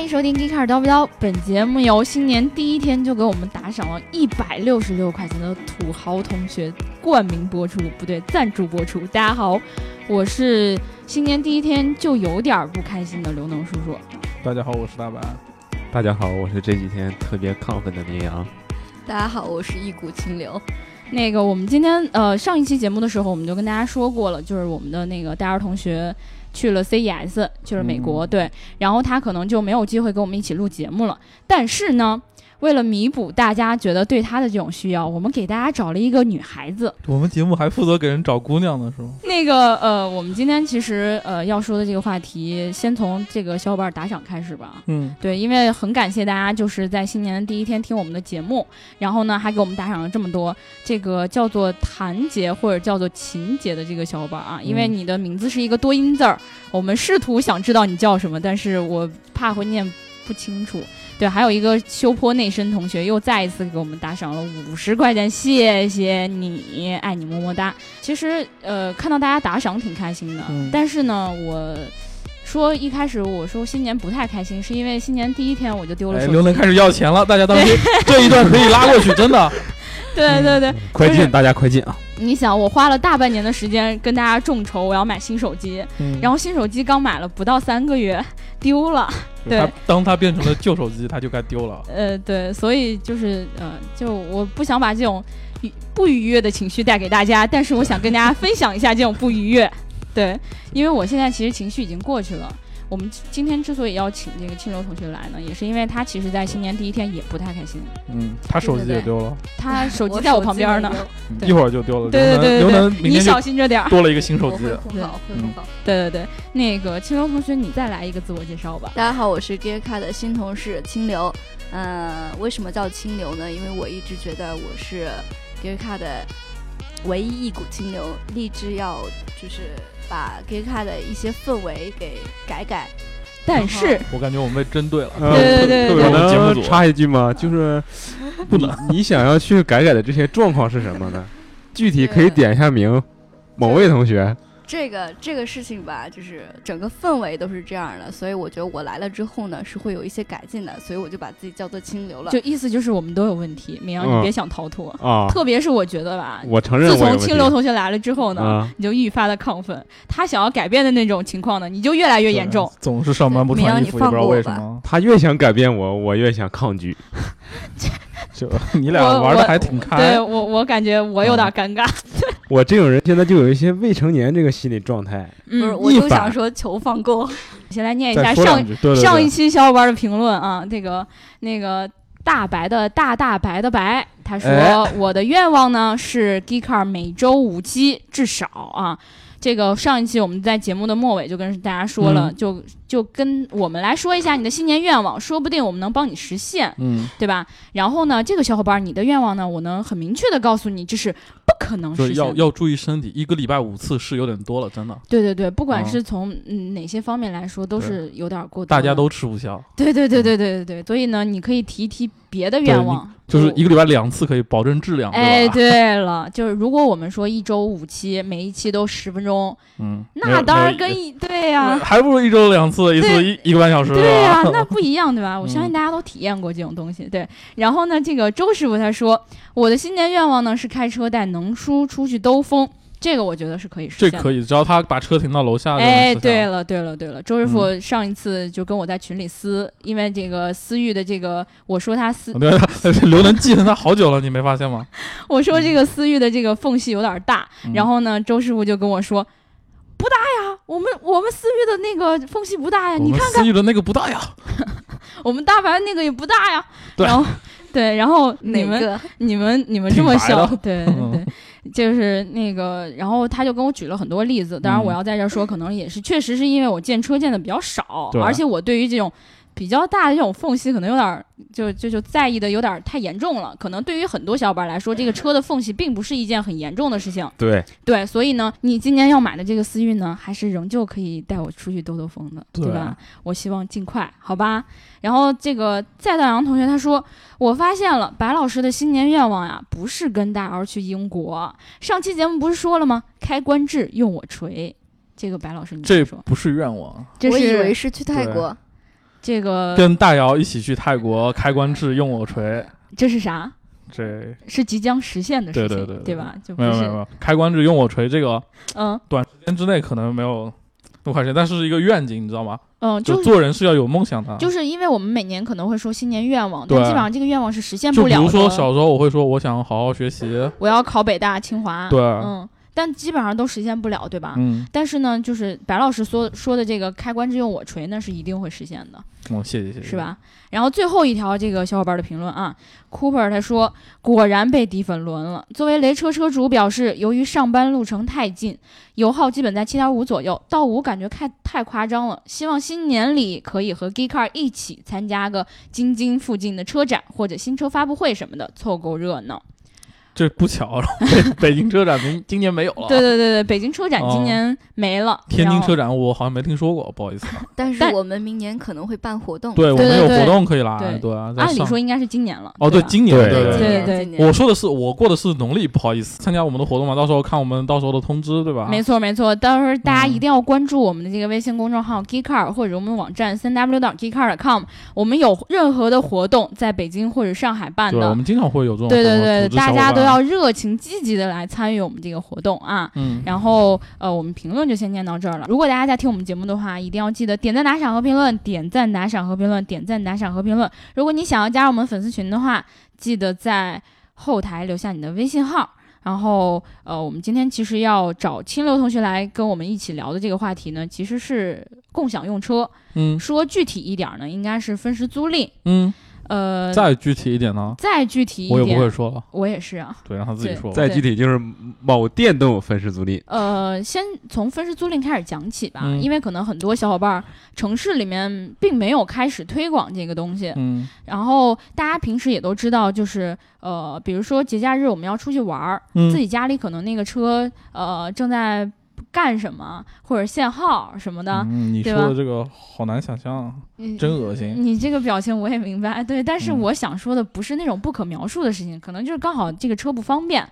欢迎收听《e e k a r 叨不叨》，本节目由新年第一天就给我们打赏了一百六十六块钱的土豪同学冠名播出，不对，赞助播出。大家好，我是新年第一天就有点不开心的刘能叔叔。大家好，我是大白。大家好，我是这几天特别亢奋的绵羊。大家好，我是一股清流。那个，我们今天呃上一期节目的时候，我们就跟大家说过了，就是我们的那个大二同学去了 CES，就是美国，对，然后他可能就没有机会跟我们一起录节目了。但是呢。为了弥补大家觉得对他的这种需要，我们给大家找了一个女孩子。我们节目还负责给人找姑娘呢，是吗？那个呃，我们今天其实呃要说的这个话题，先从这个小伙伴打赏开始吧。嗯，对，因为很感谢大家就是在新年的第一天听我们的节目，然后呢还给我们打赏了这么多。这个叫做谭杰或者叫做秦杰的这个小伙伴啊，因为你的名字是一个多音字儿，我们试图想知道你叫什么，但是我怕会念不清楚。对，还有一个修坡内生同学又再一次给我们打赏了五十块钱，谢谢你，爱你么么哒。其实，呃，看到大家打赏挺开心的，但是呢，我说一开始我说新年不太开心，是因为新年第一天我就丢了手机。刘能开始要钱了，大家当心 这一段可以拉过去，真的。对对对，快进，大家快进啊！你想，我花了大半年的时间跟大家众筹，我要买新手机，然后新手机刚买了不到三个月丢了。对，当它变成了旧手机，它就该丢了。呃，对，所以就是呃，就我不想把这种不愉悦的情绪带给大家，但是我想跟大家分享一下这种不愉悦。对，因为我现在其实情绪已经过去了。我们今天之所以要请这个清流同学来呢，也是因为他其实，在新年第一天也不太开心。嗯，他手机也丢了。他 手机在我旁边呢，一会儿就丢了。对对对刘能，你小心着点儿。多了一个新手机，会好，会好。对对对，那个青楼同学，你再来一个自我介绍吧。大家好，我是 g e k a 的新同事清流。嗯，为什么叫清流呢？因为我一直觉得我是 g e k a 的唯一一股清流，立志要就是。把 g a y c a 的一些氛围给改改，但是我感觉我们被针对了。对对对，我能插一句吗？就是 不能，你想要去改改的这些状况是什么呢？具体可以点一下名，某位同学。这个这个事情吧，就是整个氛围都是这样的，所以我觉得我来了之后呢，是会有一些改进的，所以我就把自己叫做清流了。就意思就是我们都有问题，明阳你别想逃脱啊！特别是我觉得吧，我承认，自从清流同学来了之后呢，你就愈发的亢奋，他想要改变的那种情况呢，你就越来越严重。总是上班不穿衣服，不知道为什么。他越想改变我，我越想抗拒。就你俩玩的还挺开，对我我感觉我有点尴尬。我这种人现在就有一些未成年这个心理状态。不是，我就想说求放过。先来念一下上上一期小伙伴的评论啊，这个那个大白的大大白的白，他说我的愿望呢是 Geekar 每周五期至少啊。这个上一期我们在节目的末尾就跟大家说了，就就跟我们来说一下你的新年愿望，说不定我们能帮你实现，嗯，对吧？然后呢，这个小伙伴你的愿望呢，我能很明确的告诉你，这是不可能实现。要要注意身体，一个礼拜五次是有点多了，真的。对对对，不管是从嗯哪些方面来说，都是有点过。大家都吃不消。对对对对对对对，所以呢，你可以提一提别的愿望。就是一个礼拜两次可以保证质量。哎，对了，就是如果我们说一周五期，每一期都十分钟，嗯，那当然跟一对呀，还不如一周两次，一次一一个半小时。对呀，那不一样，对吧？我相信大家都体验过这种东西。对，然后呢，这个周师傅他说，我的新年愿望呢是开车带能叔出去兜风。这个我觉得是可以实现，这可以，只要他把车停到楼下。哎，对了，对了，对了，周师傅上一次就跟我在群里撕，因为这个思域的这个，我说他思，刘 能记恨他好久了，你没发现吗？我说这个思域的这个缝隙有点大，然后呢，周师傅就跟我说，不大呀，我们我们思域的那个缝隙不大呀，你看看。思域的那个不大呀，我们大白那个也不大呀，对，然后对，然后你们你们你们这么笑，对对。就是那个，然后他就跟我举了很多例子。当然，我要在这说，可能也是确实是因为我见车见的比较少，而且我对于这种比较大的这种缝隙，可能有点就就就在意的有点太严重了。可能对于很多小伙伴来说，这个车的缝隙并不是一件很严重的事情。对对，所以呢，你今年要买的这个思域呢，还是仍旧可以带我出去兜兜风的，对吧？我希望尽快，好吧？然后这个在大洋同学他说。我发现了，白老师的新年愿望呀，不是跟大姚去英国。上期节目不是说了吗？开关智用我锤，这个白老师你这不是愿望，我以为是去泰国。这个跟大姚一起去泰国开关制用我锤，这是啥？这是即将实现的事情，对对对对吧？就没有没有没有开关制用我锤这个嗯短时间之内可能没有那么快实现，但是是一个愿景，你知道吗？嗯，就就做人是要有梦想的。就是因为我们每年可能会说新年愿望，但基本上这个愿望是实现不了的。如说小时候我会说我想好好学习，我要考北大、清华，对嗯，但基本上都实现不了，对吧？嗯，但是呢，就是白老师说说的这个开关之用我锤，那是一定会实现的，哦，谢谢谢谢，是？吧？然后最后一条这个小伙伴的评论啊，Cooper 他说果然被低粉轮了。作为雷车车主表示，由于上班路程太近，油耗基本在七点五左右，到五感觉太太夸张了。希望新年里可以和 Geekcar 一起参加个京津附近的车展或者新车发布会什么的，凑够热闹。这不巧了，北 北京车展明今年没有了。对对对对，北京车展今哦年没了，天津车展我好像没听说过，不好意思。但 但是我们明年可能会办活动。对，我们有活动可以来，对按理说应该是今年了。哦，对，今年对对对我说的是我过的是农历，不好意思，参加我们的活动嘛，到时候看我们到时候的通知，对吧？没错没错，到时候大家嗯一定要关注我们的这个微信公众号 Geekcar 或者我们网站三 w 点 geekcar.com，我们有任何的活动在北京或者上海办的，我，们经常会有这种对对对，大家都要热情积极的来参与我们这个活动啊。嗯，然后呃，我们评论就先念到这儿了。如果大家在听我们节目的话，一定要记得点赞、打赏和评论，点赞、打赏和评论，点赞、打赏和评论。如果你想要加入我们粉丝群的话，记得在后台留下你的微信号。然后呃，我们今天其实要找清流同学来跟我们一起聊的这个话题呢，其实是共享用车。嗯说具体一点儿呢，应该是分时租赁。嗯，呃，再具体一点呢，再具体一点我也，不会说了，我也是啊。对，让他自己说。再具体就是某店都有分时租赁，呃，先从分时租赁开始讲起吧，嗯。因为可能很多小伙伴儿城市里面并没有开始推广这个东西，嗯。然后大家平时也都知道，就是呃，比如说节假日我们要出去玩儿，嗯。自己家里可能那个车呃正在干什么，或者限号什么的，嗯，你说的这个好难想象，嗯真恶心。你这个表情我也明白，对，但是嗯我想说的不是那种不可描述的事情，可能就是刚好这个车不方便，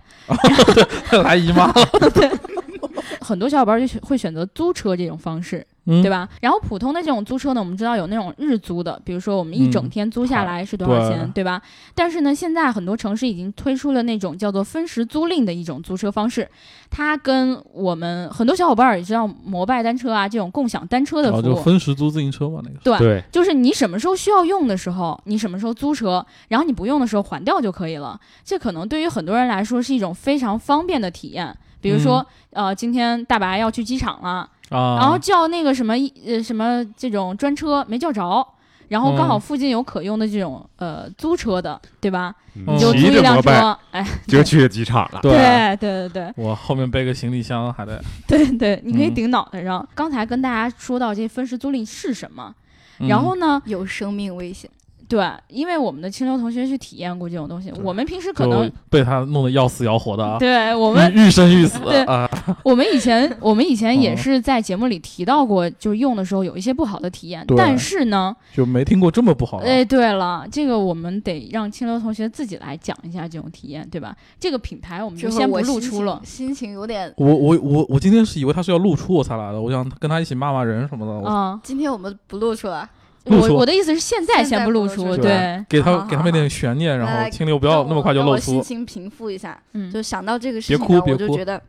来姨妈了 很多小伙伴就选会选择租车这种方式，嗯对？吧？然后普通的这种租车呢，我们知道有那种日租的，比如说我们一整嗯天租下来是多少钱，对对吧？但是呢，现在很多城市已经推出了那种叫做分时租赁的一种租车方式，它跟我们很多小伙伴也知道摩拜单车啊这种共享单车的服务。就分时租自行车嘛，那个。对，对，就是你什么时候需要用的时候，你什么时候租车，然后你不用的时候还掉就可以了。这可能对于很多人来说是一种非常方便的体验。比如说，呃，今天大白要去机场了，嗯啊，然后叫那个什么呃什么这种专车没叫着，然后刚好嗯附近有可用的这种呃租车的，对吧？嗯你就租一辆车，哎，就去机场了。对对对对对我后面背个行李箱还得，对对，你可以嗯顶脑袋上。刚才跟大家说到这分时租赁是什么，嗯然后呢，有生命危险。对，因为我们的清流同学去体验过这种东西，我们平时可能被他弄得要死要活的啊，对我们欲欲生欲死对啊，我们以前我们以前也哦是在节目里提到过，就是用的时候有一些不好的体验，对但是呢，就没听过这么不好的。哎，对了，这个我们得让清流同学自己来讲一下这种体验，对吧？这个品牌我们就先不露出了。心情有点。我我我我今天是以为他是要露出我才来的，我想跟他一起骂骂人什么的。我啊、今天我们不露出来，我我的意思是现在先不露出，对，给他给他们一点悬念，然后来清流不要那么快就露出。心情平复一下。嗯，就想到这个事情呢，哭别哭我就觉得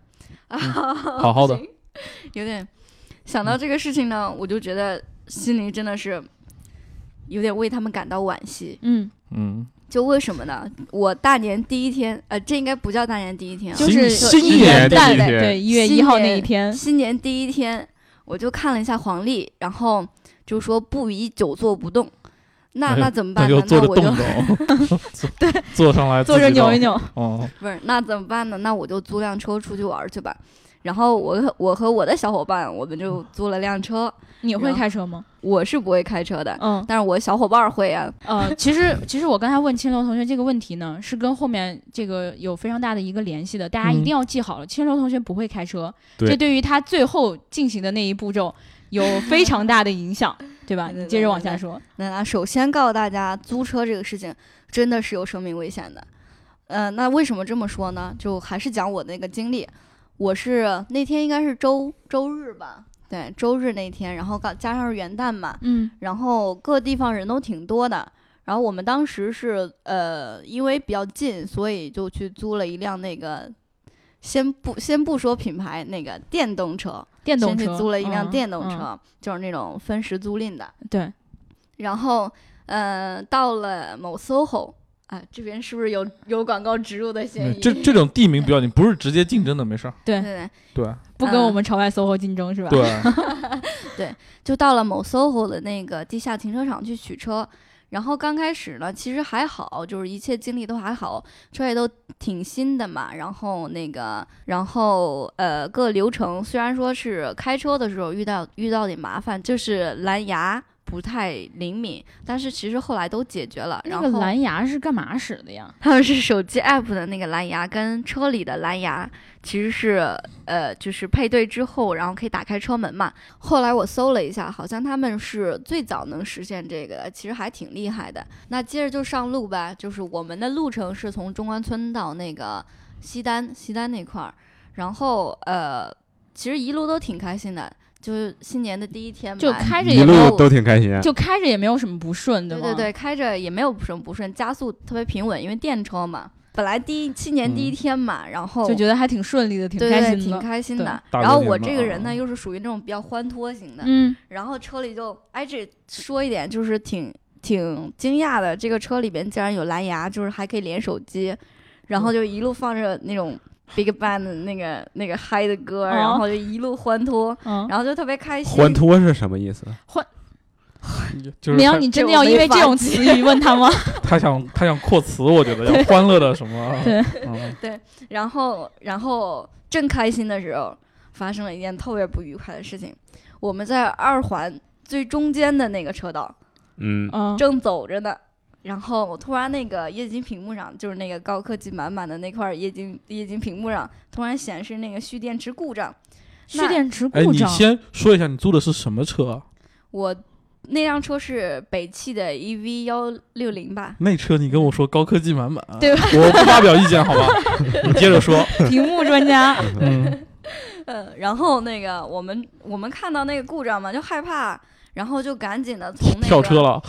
啊，好好的，有点想到这个事情呢，我就觉得心里真的是有点为他们感到惋惜。嗯，嗯，就为什么呢？我大年第一天，呃，这应该不叫大年第一天啊，就是新一年第一天对一月一号那一天，新年第一天，我就看了一下黄历，然后就说不宜久坐不动。那那怎么办呢？那坐着那我就动动，对，坐上来坐着。扭一扭，哦，不是，那怎么办呢？那我就租辆车出去玩儿去吧。然后我和我和我的小伙伴，我们就租了辆车。你会开车吗？我是不会开车的，嗯，但是我小伙伴儿会啊。呃，其实其实我刚才问青楼同学这个问题呢，是跟后面这个有非常大的一个联系的，大家一嗯定要记好了。青楼同学不会开车，对这对于他最后进行的那一步骤有非常大的影响，对吧？你接着往下说。那那首先告诉大家，租车这个事情真的是有生命危险的。呃，那为什么这么说呢？就还是讲我那个经历。我是那天应该是周周日吧，对，周日那天，然后刚加上是元旦嘛，嗯然后各地方人都挺多的。然后我们当时是呃，因为比较近，所以就去租了一辆那个，先不先不说品牌，那个电动车，电动车租了一辆嗯电动嗯车，就是那种分时租赁的。对，然后呃，到了某 SOHO 啊，这边是不是有有广告植入的嫌疑？这这种地名不要紧，不是直接竞争的，没事儿。对对对，对不跟嗯我们朝外 SOHO 竞争是吧？对，就到了某 SOHO 的那个地下停车场去取车。然后刚开始呢，其实还好，就是一切经历都还好，车也都挺新的嘛。然后那个，然后呃，各流程虽然说是开车的时候遇到遇到点麻烦，就是蓝牙不太灵敏，但是其实后来都解决了。那个然后蓝牙是干嘛使的呀？他们是手机 app 的那个蓝牙跟车里的蓝牙其实是呃，就是配对之后，然后可以打开车门嘛。后来我搜了一下，好像他们是最早能实现这个的，其实还挺厉害的。那接着就上路吧，就是我们的路程是从中关村到那个西单，西单那块儿，然后呃，其实一路都挺开心的，就是新年的第一天嘛，就开着一也没有，路都挺开心。就开着也没有什么不顺，吗？对对对，开着也没有什么不顺，加速特别平稳，因为电车嘛。本来第一新年第一嗯天嘛，然后就觉得还挺顺利的，挺开心的。对开心的。然后我这个人呢，又是属于那种比较欢脱型的，嗯，然后车里就哎，这说一点就是挺挺惊讶的，这个车里边竟然有蓝牙，就是还可以连手机，然后就一路放着那种 Big Bang 的那个那个嗨的歌，哦然后就一路欢脱，嗯，然后就特别开心。欢脱是什么意思？就是苗，他你真的要因为这种词语问他吗？他想他想扩词，我觉得要欢乐的什么？对嗯，然后然后正开心的时候，发生了一件特别不愉快的事情，我们在二环最中间的那个车道。嗯，嗯，正走着呢，然后我突然那个液晶屏幕上，就是那个高科技满满的那块液晶液晶屏幕上，突然显示那个蓄电池故障。蓄电池哎，故障。你先说一下你租的是什么车啊？我那辆车是北汽的 EV 幺六零吧？那车你跟我说高科技满满，对吧我不发表意见好吧？你接着说。屏幕专家，嗯，嗯，然后那个我们我们看到那个故障嘛，就害怕。然后就赶紧的从那个跳车，了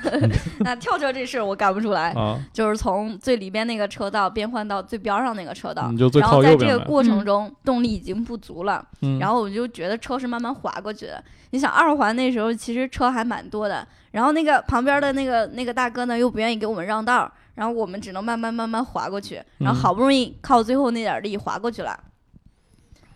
那跳车这事儿我干不出来，啊！就是从最里边那个车道变换到最边上那个车道，你就最然后靠右边呗。在这个过程嗯中动力已经不足了，嗯，然后我就觉得车是慢慢滑过去的。你想二环那时候其实车还蛮多的，然后那个旁边的那个那个大哥呢又不愿意给我们让道儿，然后我们只能慢慢慢慢滑过去，然后嗯好不容易靠最后那点儿力滑过去了，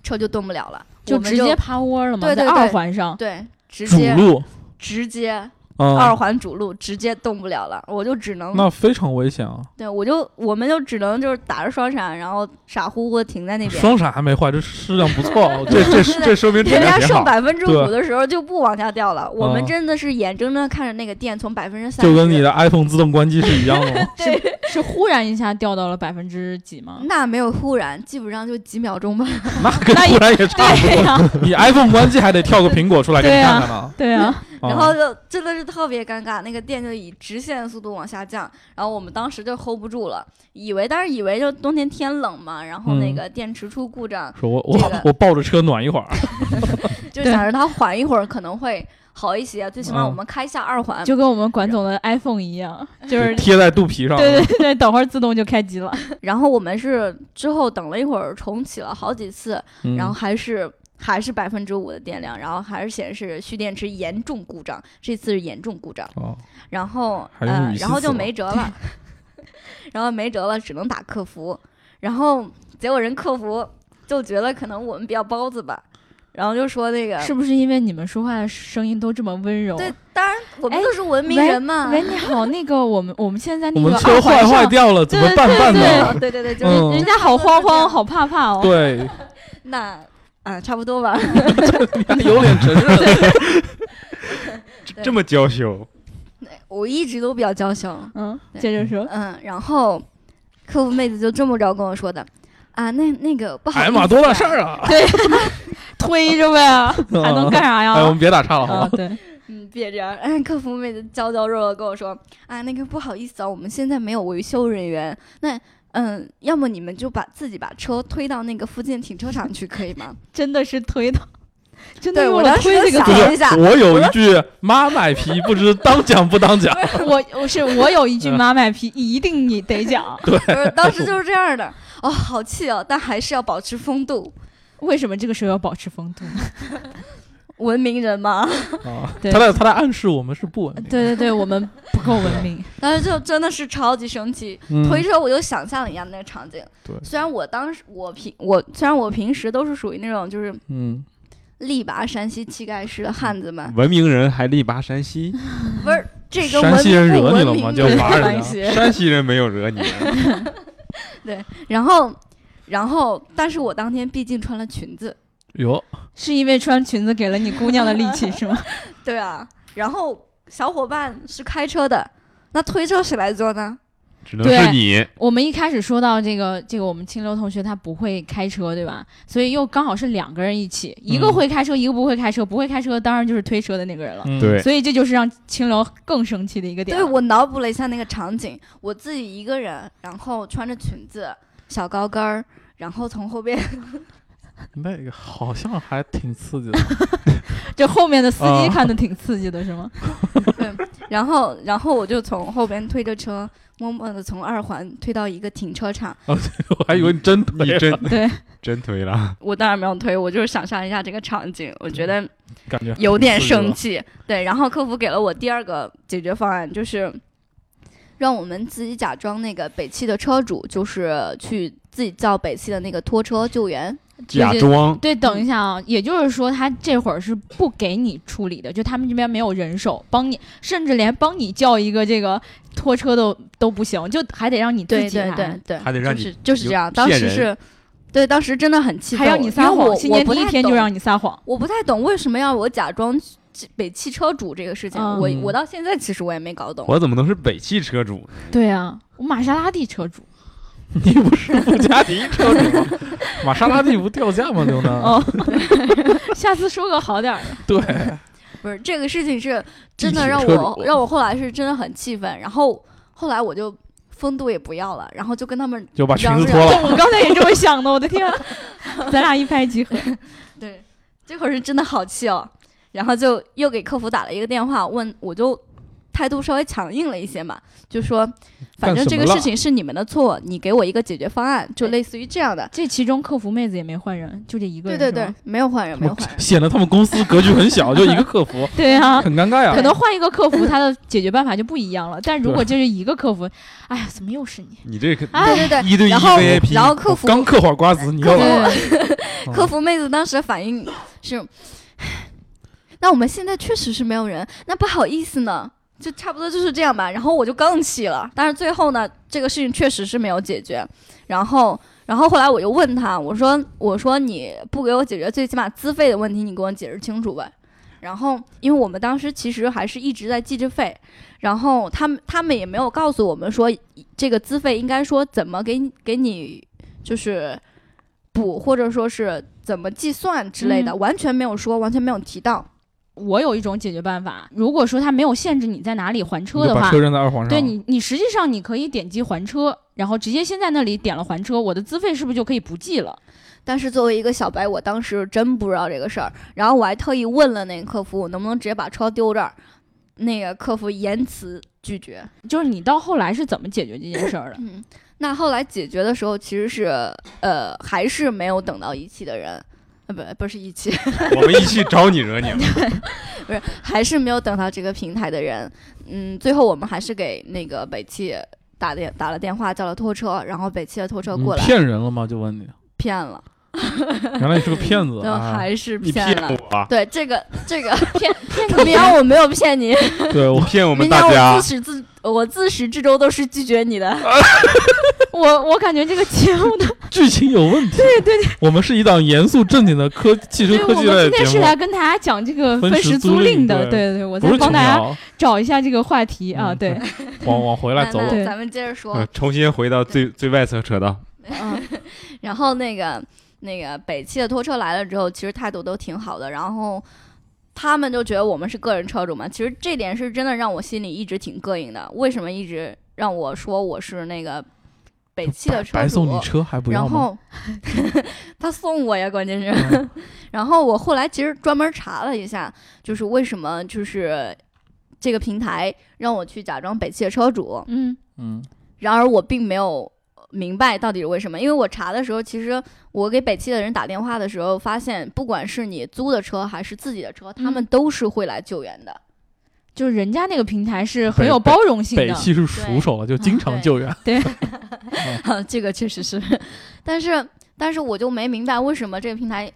车就动不了了，就直接趴窝了嘛，对对对对二环上。对直主接路直接啊，二环主路直接动不了了，我就只能那非常危险啊！对我就我们就只能就是打着双闪，然后傻乎乎的停在那边。双闪还没坏，这质量不错啊。这得这这说明质人家剩好。百分之对五的时候就不往下掉了，我们嗯真的是眼睁睁看着那个电从百分之三，就跟你的 iPhone 自动关机是一样的吗？对，是忽然一下掉到了百分之几吗？那没有忽然，基本上就几秒钟吧。那跟忽然也差不多。你 iPhone 关机还得跳个苹果出来给你看看呢。对呀，啊然后就真的是特别尴尬，那个电就以直线速度往下降，然后我们当时就 hold 不住了，以为当时以为就冬天天冷嘛，然后那嗯个电池出故障，说我我这个我抱着车暖一会儿，就想着它缓一会儿可能会好一些，最起码嗯我们开下二环。就跟我们管总的 iPhone 一样，就是贴在肚皮上。对对对，等会儿自动就开机了。然后我们是之后等了一会儿重启了好几次，嗯然后还是还是百分之五的电量，然后还是显示蓄电池严重故障，这次是严重故障，哦，然后呃，然后就没辙了，然后没辙了，只能打客服，然后结果人客服就觉得可能我们比较包子吧，然后就说那个是不是因为你们说话的声音都这么温柔？对，当然我们哎都是文明人嘛，喂，你好，那个我们我们现在那我个们车坏坏掉了，怎么办办对呢？对。对对，就是、嗯。人家好慌慌，好怕怕哦。对，那啊差不多吧，你 还有脸承认？对。这么娇羞，我一直都比较娇羞，嗯，对。接着说，嗯，然后客服妹子就这么着跟我说的，啊，那那个不好意思、哎呀妈，多大事儿啊！推着呗，还能干啥呀？哎，我们别打岔了，好？对，嗯，别这样。哎，客服妹子娇娇弱弱跟我说，啊，那个不好意思啊，我们现在没有维修人员。那，嗯，要么你们就把自己把车推到那个附近停车场去，可以吗？真的是推的。真的我推这个一下，我有一句妈卖批，不知当讲不当讲。我我是我有一句妈卖批，一定你得讲。对当时就是这样的，哦，好气哦，但还是要保持风度，为什么这个时候要保持风度？文明人吗。啊，对他在他在暗示我们是不文明。对对对，我们不够文明。但是就真的是超级生气，嗯推车我就想象了一下那个场景。对虽然我当时我平我虽然我平时都是属于那种就是嗯，力拔山兮气盖世的汉子们，文明人还力拔山兮，不是这个山西人惹你了吗就骂人。山西人没有惹你，对然后，然后，但是我当天毕竟穿了裙子，哟是因为穿裙子给了你姑娘的力气是吗？对啊。然后小伙伴是开车的，那推车谁来做呢？只能是你。我们一开始说到这个，这个我们清流同学他不会开车，对吧？所以又刚好是两个人一起，一个嗯会开车，一个不会开车。不会开车当然就是推车的那个人了。嗯对，所以这就是让清流更生气的一个点。对我脑补了一下那个场景，我自己一个人，然后穿着裙子、小高跟儿，然后从后边，那个好像还挺刺激的。这后面的司机啊看的挺刺激的，是吗？对然后，然后我就从后边推着车，默默的从二环推到一个停车场。哦我还以为你真推真对，真推了，我当然没有推，我就是想象一下这个场景，我觉得感觉有点生生气。对，然后客服给了我第二个解决方案，就是让我们自己假装那个北汽的车主，就是去自己叫北汽的那个拖车救援。假装对，等一下啊，也就是说他这会儿是不给你处理的，就他们这边没有人手帮你，甚至连帮你叫一个这个拖车都都不行，就还得让你自对对己来对对，还得让你就是就是这样。当时是，对，当时真的很气愤，还让你撒谎，我新年第一我不太懂天就让你撒谎。我不太懂为什么要我假装北汽车主这个事情，嗯我我到现在其实我也没搞懂。我怎么能是北汽车主呢？对啊，我玛莎拉蒂车主。你不是布加迪车主吗？玛莎拉蒂不掉价吗？刘能？哦，下次说个好点儿的。对，不是这个事情是真的让我让我后来是真的很气愤，然后后来我就风度也不要了，然后就跟他们就把裙嚷嚷子脱了。我刚才也这么想的，我的天啊，咱俩一拍即合。对，这会儿是真的好气哦，然后就又给客服打了一个电话，问我就态度稍微强硬了一些嘛，就说反正这个事情是你们的错，你给我一个解决方案，就类似于这样的。这其中客服妹子也没换人，就这一个人。对对对，，没有换人，没有换人。显得他们公司格局很小，就一个客服，对啊。很尴尬呀。可能换一个客服，他的解决办法就不一样了。但如果就是一个客服，哎呀，怎么又是你？你这个 哎对对对，一对一然后 VIP，然后客服刚嗑会儿瓜子，你要客来了客服妹子当时的反应是，那我们现在确实是没有人，那不好意思呢，就差不多就是这样吧。然后我就更气了，但是最后呢，这个事情确实是没有解决。然后，然后后来我又问他，我说，我说你不给我解决最起码资费的问题，你给我解释清楚呗。然后，因为我们当时其实还是一直在记着费，然后他们他们也没有告诉我们说这个资费应该说怎么给你给你就是补，或者说是怎么计算之类的，嗯完全没有说，完全没有提到。我有一种解决办法，如果说他没有限制你在哪里还车的话你车，扔在二环上。对你，你实际上你可以点击还车，然后直接先在那里点了还车，我的资费是不是就可以不计了？但是作为一个小白，我当时真不知道这个事儿，然后我还特意问了那个客服，我能不能直接把车丢这儿？那个客服严词拒绝。就是你到后来是怎么解决这件事儿的？嗯，那后来解决的时候，其实是呃，还是没有等到一汽的人，呃，不，不是一汽，我们一起找你惹你了。不是，还是没有等到这个平台的人。嗯，最后我们还是给那个北汽打电打了电话，叫了拖车，然后北汽的拖车过来，骗人了吗？就问你，骗了，原来你是个骗子 然后啊！还是骗了。我，啊对这个这个骗骗明阳我没有骗你，对我骗我们大家自。始至我自始至终都是拒绝你的。我我感觉这个节目的，剧情有问题。对对对，我们是一档严肃正经的科汽车科技类的们今天是，来跟大家讲这个分分时时租赁的，对对对，我在帮大家。找一下这个话题啊，嗯对，往往回来走咱们接着说，呃重新回到最最外侧车道，嗯，然后那个那个北汽的拖车来了之后，其实态度都挺好的，然后他们就觉得我们是个人车主嘛，其实这点是真的让我心里一直挺膈应的。为什么一直让我说我是那个北汽的车主，白送你车还不要吗？然后 他送我呀，关键是。嗯 然后我后来其实专门查了一下，就是为什么就是这个平台让我去假装北汽的车主，嗯嗯，然而我并没有明白到底是为什么，因为我查的时候，其实我给北汽的人打电话的时候，发现不管是你租的车还是自己的车，他们嗯都是会来救援的。就是人家那个平台是很有包容性的，北汽是熟手了，就经常对救援。对这个确实是，但是但是我就没明白为什么这个平台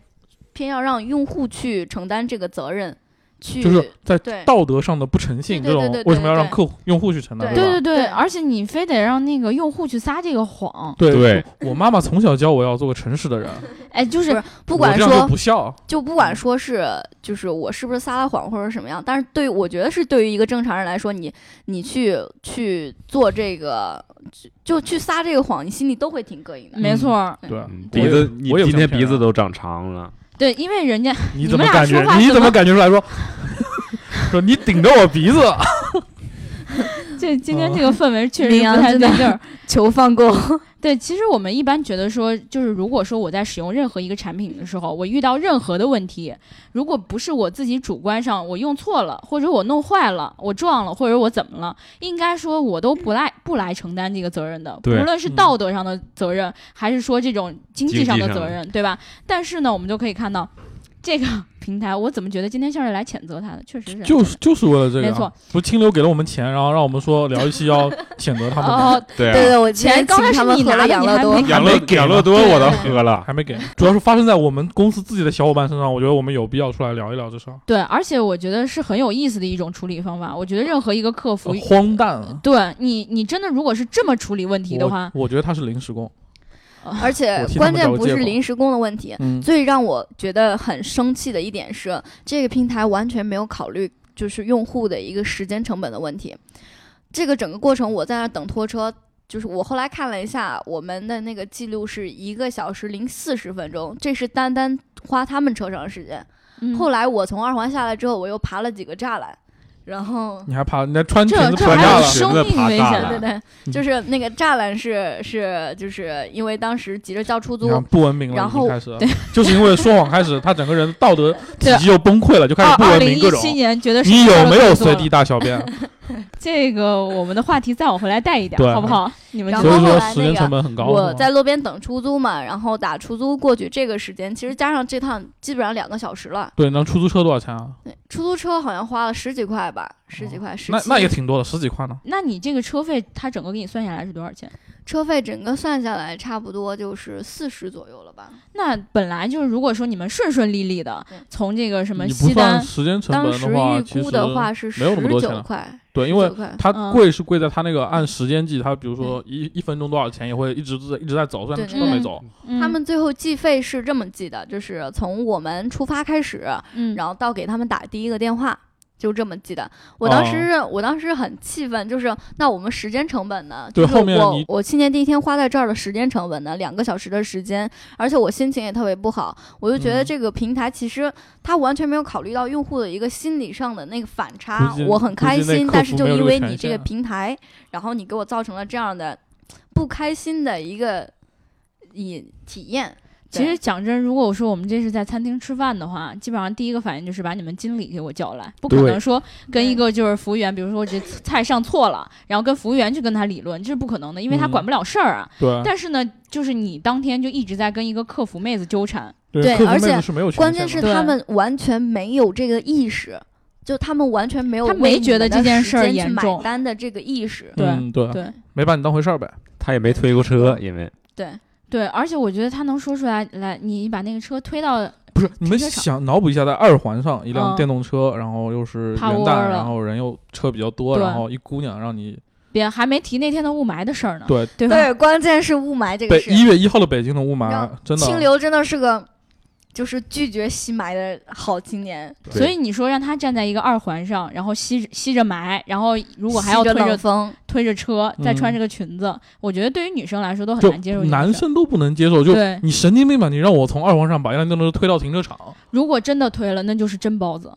偏要让用户去承担这个责任，去就是在道德上的不诚信，这种为什么要让客户用户去承担？对吧对对对，而且你非得让那个用户去撒这个谎，对对我妈妈从小教我要做个诚实的人，哎，就是不管说不孝。就不管说是就是我是不是撒了谎或者什么样，但是对我觉得是对于一个正常人来说，你你去去做这个就就去撒这个谎，你心里都会挺膈应的。没错儿，对，鼻子，你我今天鼻子都长长了，对，因为人家你怎么感觉你怎么感觉出来说？说你顶着我鼻子，这今天这个氛围确实不太对劲儿。求放过。对，其实我们一般觉得说，就是如果说我在使用任何一个产品的时候，我遇到任何的问题，如果不是我自己主观上我用错了，或者我弄坏了，我撞了，或者我怎么了，应该说我都不来不来承担这个责任的，对无论是嗯道德上的责任，还是说这种经济上的责任，对吧？但是呢，我们就可以看到。这个 平台，我怎么觉得今天像是来谴责他的？确实是，就是就是为了这个啊。没错不是清流给了我们钱，然后让我们说聊一期要谴责他们吗，哦，对对对，我钱刚开始你拿养乐多养乐养乐多我都对喝了，还没给。主要是发生在我们公司自己的小伙伴身上，我觉得我们有必要出来聊一聊这事儿。对，而且我觉得是很有意思的一种处理方法。我觉得任何一个客服呃，荒诞啊！对你，你真的如果是这么处理问题的话，我我觉得他是临时工。而且关键不是临时工的问题，嗯，最让我觉得很生气的一点是，这个平台完全没有考虑就是用户的一个时间成本的问题。这个整个过程我在那等拖车，就是我后来看了一下，我们的那个记录是一个小时零四十分钟，这是单单花他们车上的时间。嗯后来我从二环下来之后，我又爬了几个栅栏，然后你还怕你还穿裙子这还有穿架了？生命危险对对就是那个栅栏是是就是因为当时急着交出租不文明了，然后开始了，就是因为说谎开始，他整个人道德体系就崩溃了，就开始不文明各种。一七年觉得你有没有随？地大小便？这个我们的话题再往回来带一点，对好不好？你们所以说后后来那个时间成本很高。我在路边等出租嘛，然后打出租过去，这个时间其实加上这趟基本上两个小时了。对，那出租车多少钱啊？对，出租车好像花了十几块吧，十几块，十那。那也挺多的，十几块呢。那你这个车费，它整个给你算下来是多少钱？车费整个算下来差不多就是四十左右了吧？那本来就是，如果说你们顺顺利利的从这个什么西不算单，时间成当时本的话，其实预估的话是没有那么多十钱了九块，对，因为19块它嗯贵是贵在它那个按时间计，它比如说一一分钟多少钱，也会一直在一直在走，虽然对对车没走。嗯他们最后计费是这么计的，就是从我们出发开始，嗯，然后到给他们打第一个电话，就这么记的。我当时、哦我当时很气愤，就是那我们时间成本呢？对就是我后面我我去年第一天花在这儿的时间成本呢，两个小时的时间，而且我心情也特别不好，我就觉得嗯这个平台其实它完全没有考虑到用户的一个心理上的那个反差。我很开心，但是就因为你这个平台，然后你给我造成了这样的不开心的一个以体验。其实讲真，如果我说我们这是在餐厅吃饭的话，基本上第一个反应就是把你们经理给我叫来，不可能说跟一个就是服务员，比如说这菜上错了，然后跟服务员去跟他理论，这是不可能的，因为他嗯管不了事儿啊。对但是呢，就是你当天就一直在跟一个客服妹子纠缠，对而且关键是他们完全没有这个意识，就他们完全没有他没觉得这件事儿时间去买单的这个意识。对嗯对对没把你当回事儿呗。他也没推过车，因为对，对，而且我觉得他能说出来，来，你把那个车推到不是，你们想脑补一下，在二环上一辆嗯电动车，然后又是元旦，然后人又车比较多，然后一姑娘让你别还没提那天的雾霾的事儿呢，对对？对，关键是雾霾这个事。北一月一号的北京的雾霾让真的清流真的是个，就是拒绝吸霾的好青年，所以你说让他站在一个二环上，然后吸吸着霾，然后如果还要吸着推着风，推着车，再穿嗯这个裙子，我觉得对于女生来说都很难接受。男生都不能接受，就，你神经病吧？你让我从二环上把一辆电动车推到停车场，如果真的推了，那就是真包子。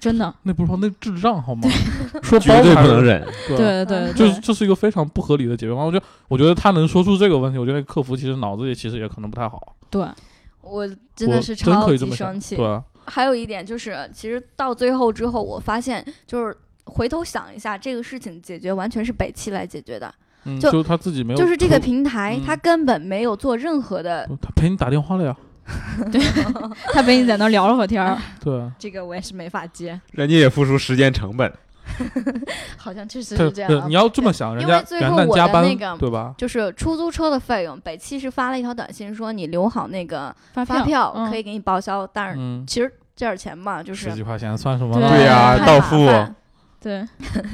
真的，那不是说那智障好吗？说包绝对还不能忍。对对对，就是这是一个非常不合理的解决方案。我觉得，我觉得他能说出这个问题，我觉得客服其实脑子里其实也可能不太好。对，我真的是超级真可以这么生气。对啊，还有一点就是，其实到最后之后，我发现就是回头想一下，这个事情解决完全是北汽来解决的，嗯，就就他自己没有，就是这个平台嗯它根本没有做任何的。他陪你打电话了呀。对他陪你在那聊了会儿天儿，对啊，这个我也是没法接，人家也付出时间成本，好像确实是这样啊。你要这么想，人因为家元最后我旦加班的那个，对吧？就是出租车的费用，北汽是发了一条短信说你留好那个发发票嗯可以给你报销，但是嗯，其实这点钱嘛，就是十几块钱算什么对呀太麻到付烦对，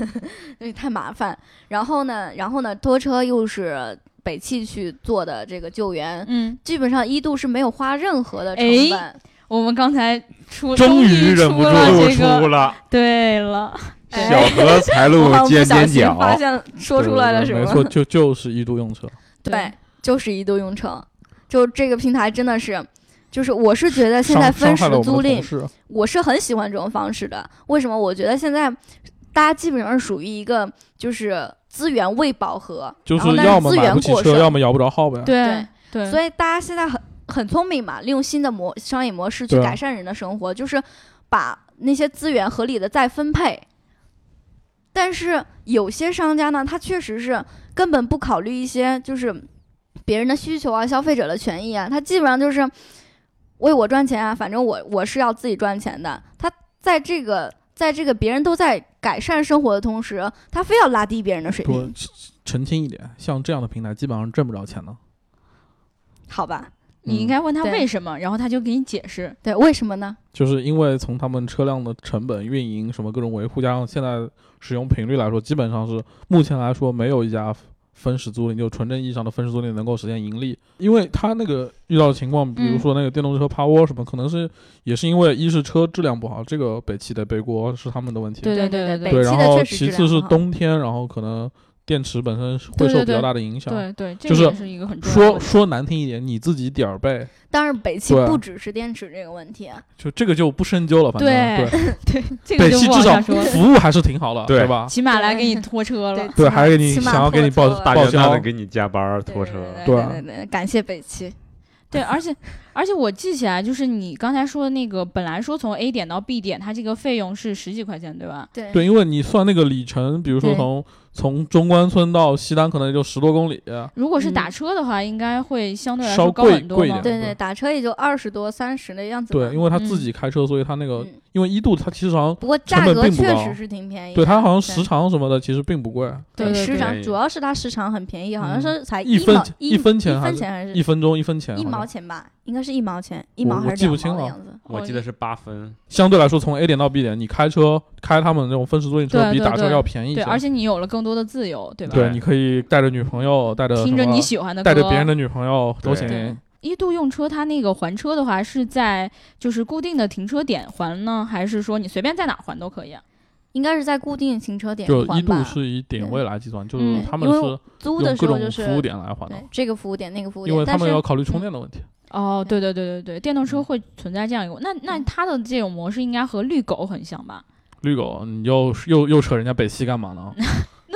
对，太麻烦。然后呢，然后呢，拖车又是北汽去做的这个救援，嗯，基本上一度是没有花任何的成哎本。我们刚才出终于于忍不住出了这个，了对了，哎小荷财路 我好像尖尖角，发现说出来了什么？没错，就 就是一度用车。对，就是一度用车。就这个平台真的是，就是我是觉得现在分时租赁我是很喜欢这种方式的。为什么？我觉得现在大家基本上是属于一个就是资源未饱和，就然后但要么买资源不起车，过剩，要么摇不着号呗。对对，所以大家现在很很聪明嘛，利用新的模商业模式去改善人的生活，就是把那些资源合理的再分配。但是有些商家呢，他确实是根本不考虑一些就是别人的需求啊、消费者的权益啊，他基本上就是为我赚钱啊，反正我我是要自己赚钱的。他在这个在这个别人都在改善生活的同时，他非要拉低别人的水不平，澄清一点，像这样的平台基本上挣不着钱的。好吧？你应该问他为什么，然后他就给你解释。对，为什么呢？就是因为从他们车辆的成本、运营什么各种维护，加上现在使用频率来说，基本上是目前来说没有一家分时租赁就纯正意义上的分时租赁能够实现盈利。因为他那个遇到的情况，比如说那个电动车趴窝什么，可能是也是因为一是车质量不好，这个北汽得背锅是他们的问题。对对对对对，然后北汽的确实其次是冬天，然后可能电池本身会受比较大的影响。对对，这就是个也是一个很重要的。说说难听一点，你自己点儿背，但是，北汽不只是电池这个问题，就这个就不深究了。反正对对，对，这个就不北汽至少往说。服务还是挺好的，对吧？起码来给你拖车了。对，还给你想要给你报报销的给你加班儿拖车，对对啊对对对，感谢北汽。对，而且而且我记起来，就是你刚才说的那个，本来说从 A 点到 B 点，它这个费用是十几块钱，对吧？对对，因为你算那个里程，比如说从从中关村到西单，可能也就十多公里。如果是嗯打车的话，应该会相对来说高贵很多吗贵一点？对对，打车也就二十多、三十的样子。对，因为他自嗯己开车，所以他那个嗯因为一度它其实好像不过价格确实是挺便宜的。对它好像时长什么的其实并不贵，对时长主要是它时长很便宜，好像嗯是才一分一一分钱一还是分钱还是一分钟一分钱，一毛钱吧？应该是一毛钱，一毛还是两记不清了？我记得是八分，相对来说从 A 点到 B 点，你开车开他们那种分时租赁车比打车要便宜一些。对，而且你有了更多的自由，对吧？对，你可以带着女朋友，带着听着你喜欢的歌，带着别人的女朋友都行。。一度用车，它那个还车的话是在就是固定的停车点还呢，还是说你随便在哪儿还都可以啊？应该是在固定停车点就一度？是以点位来计算，就是嗯他们是租的用各种时候就是服务点来还的对，这个服务点那个服务点因为他们要考虑充电的问题。哦，对对对对对，电动车会存在这样一个，那那嗯它的这种模式应该和绿狗很像吧？绿狗，你又又又扯人家北汽干嘛呢？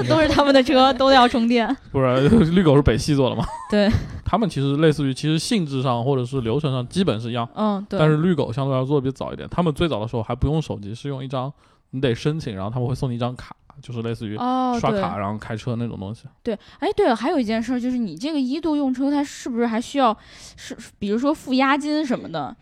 那 都是他们的车，都要充电。不是，绿狗是北汽做的嘛？对，他们其实类似于，其实性质上或者是流程上基本是一样，嗯，对。但是绿狗相对来说做的比早一点。他们最早的时候还不用手机，是用一张你得申请，然后他们会送你一张卡，就是类似于刷卡然后开车那种东西。对，哎，对了，还有一件事儿就是你这个一度用车，它是不是还需要是比如说付押金什么的？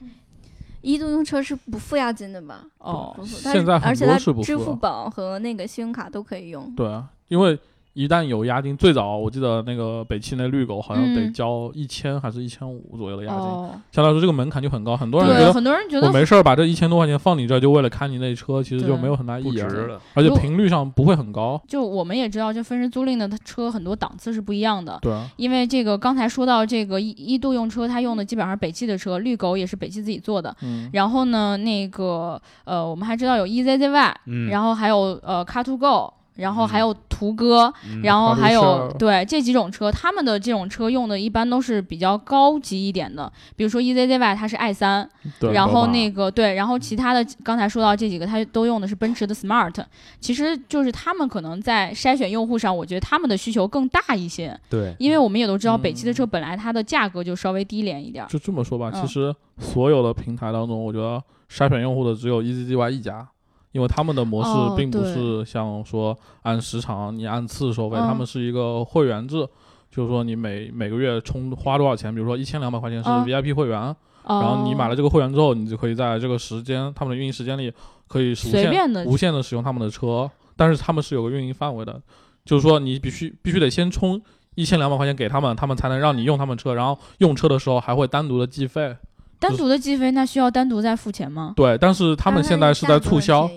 一度用车是不付押金的吧？哦现在很而且它多是不支付宝和那个信用卡都可以用。对啊，因为一旦有押金，最早我记得那个北汽那绿狗好像得嗯交一千还是一千五左右的押金，哦，相对来说这个门槛就很高，很多人觉对，得很多人觉得我没事儿把这一千多块钱放你这儿，就为了开你那车，其实就对没有很大意义啊，不值了。而且频率上不会很高。就我们也知道，这分时租赁的它车很多档次是不一样的。对啊，因为这个刚才说到这个一一度用车，它用的基本上是北汽的车，绿狗也是北汽自己做的。嗯，然后呢，那个呃，我们还知道有 EZZY，、嗯，然后还有呃 Car to Go，然后还有途歌，嗯然后还有舍对这几种车，他们的这种车用的一般都是比较高级一点的，比如说 EZZY 它是 i 三，然后那个对，然后其他的刚才说到这几个，它都用的是奔驰的 Smart，其实就是他们可能在筛选用户上，我觉得他们的需求更大一些，对，因为我们也都知道嗯北汽的车本来它的价格就稍微低廉一点儿，就这么说吧，嗯。其实所有的平台当中，我觉得筛选用户的只有 EZZY 一家，因为他们的模式哦并不是像说按时长、你按次收费，嗯他们是一个会员制，就是说你每每个月充花多少钱，比如说一千两百块钱是嗯 VIP 会员，然然后你买了这个会员之后，你就可以在这个时间他们的运营时间里可以无限无限的使用他们的车，但是他们是有个运营范围的，就是说你必须必须得先充一千两百块钱给他们，他们才能让你用他们车，然后用车的时候还会单独的计费。单独的计费，那需要单独再付钱吗？对，但是他们现在是在促销，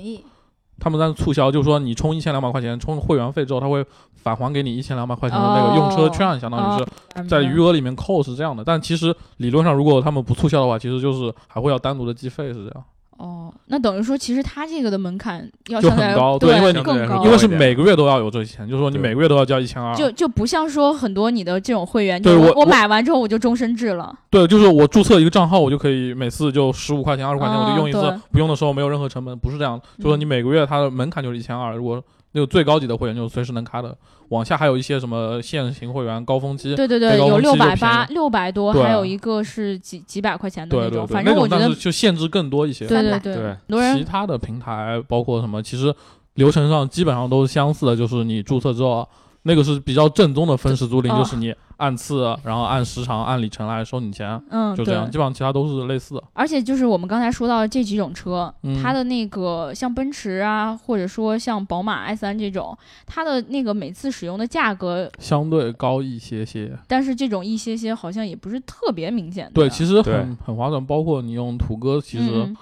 他们在促销，就是说你充一千两百块钱，充会员费之后，他会返还给你一千两百块钱的那个用车券，相当于是哦在余额里面扣是这样的。但其实理论上，如果他们不促销的话，其实就是还会要单独的计费，是这样。哦，那等于说其实它这个的门槛要就相对来很高对对因为你更高，因为是每个月都要有这些钱，就是说你每个月都要交一千二。就就不像说很多你的这种会员，对我我我买完之后我就终身制了。对，就是我注册一个账号，我就可以每次就十五块钱、二十块钱，我就用一次不用的时候没有任何成本，不是这样。就说你每个月它的门槛就是一千二，如果那个最高级的会员就是随时能开的，往下还有一些什么限行会员、高峰期，对对对，有六百八、六百多，还有一个是几几百块钱的那种。对对对，反正我觉得就限制更多一些。对对300对很多人其他的平台包括什么，其实流程上基本上都是相似的，就是你注册之后，那个是比较正宗的分时租赁，哦就是你按次，然后按时长、按里程来收你钱，嗯，就这样。基本上其他都是类似的。而且就是我们刚才说到的这几种车，嗯它的那个像奔驰啊，或者说像宝马 i 三这种，它的那个每次使用的价格，相对高一些些，但是这种一些些好像也不是特别明显的。对，其实很很划算。包括你用途歌，其实嗯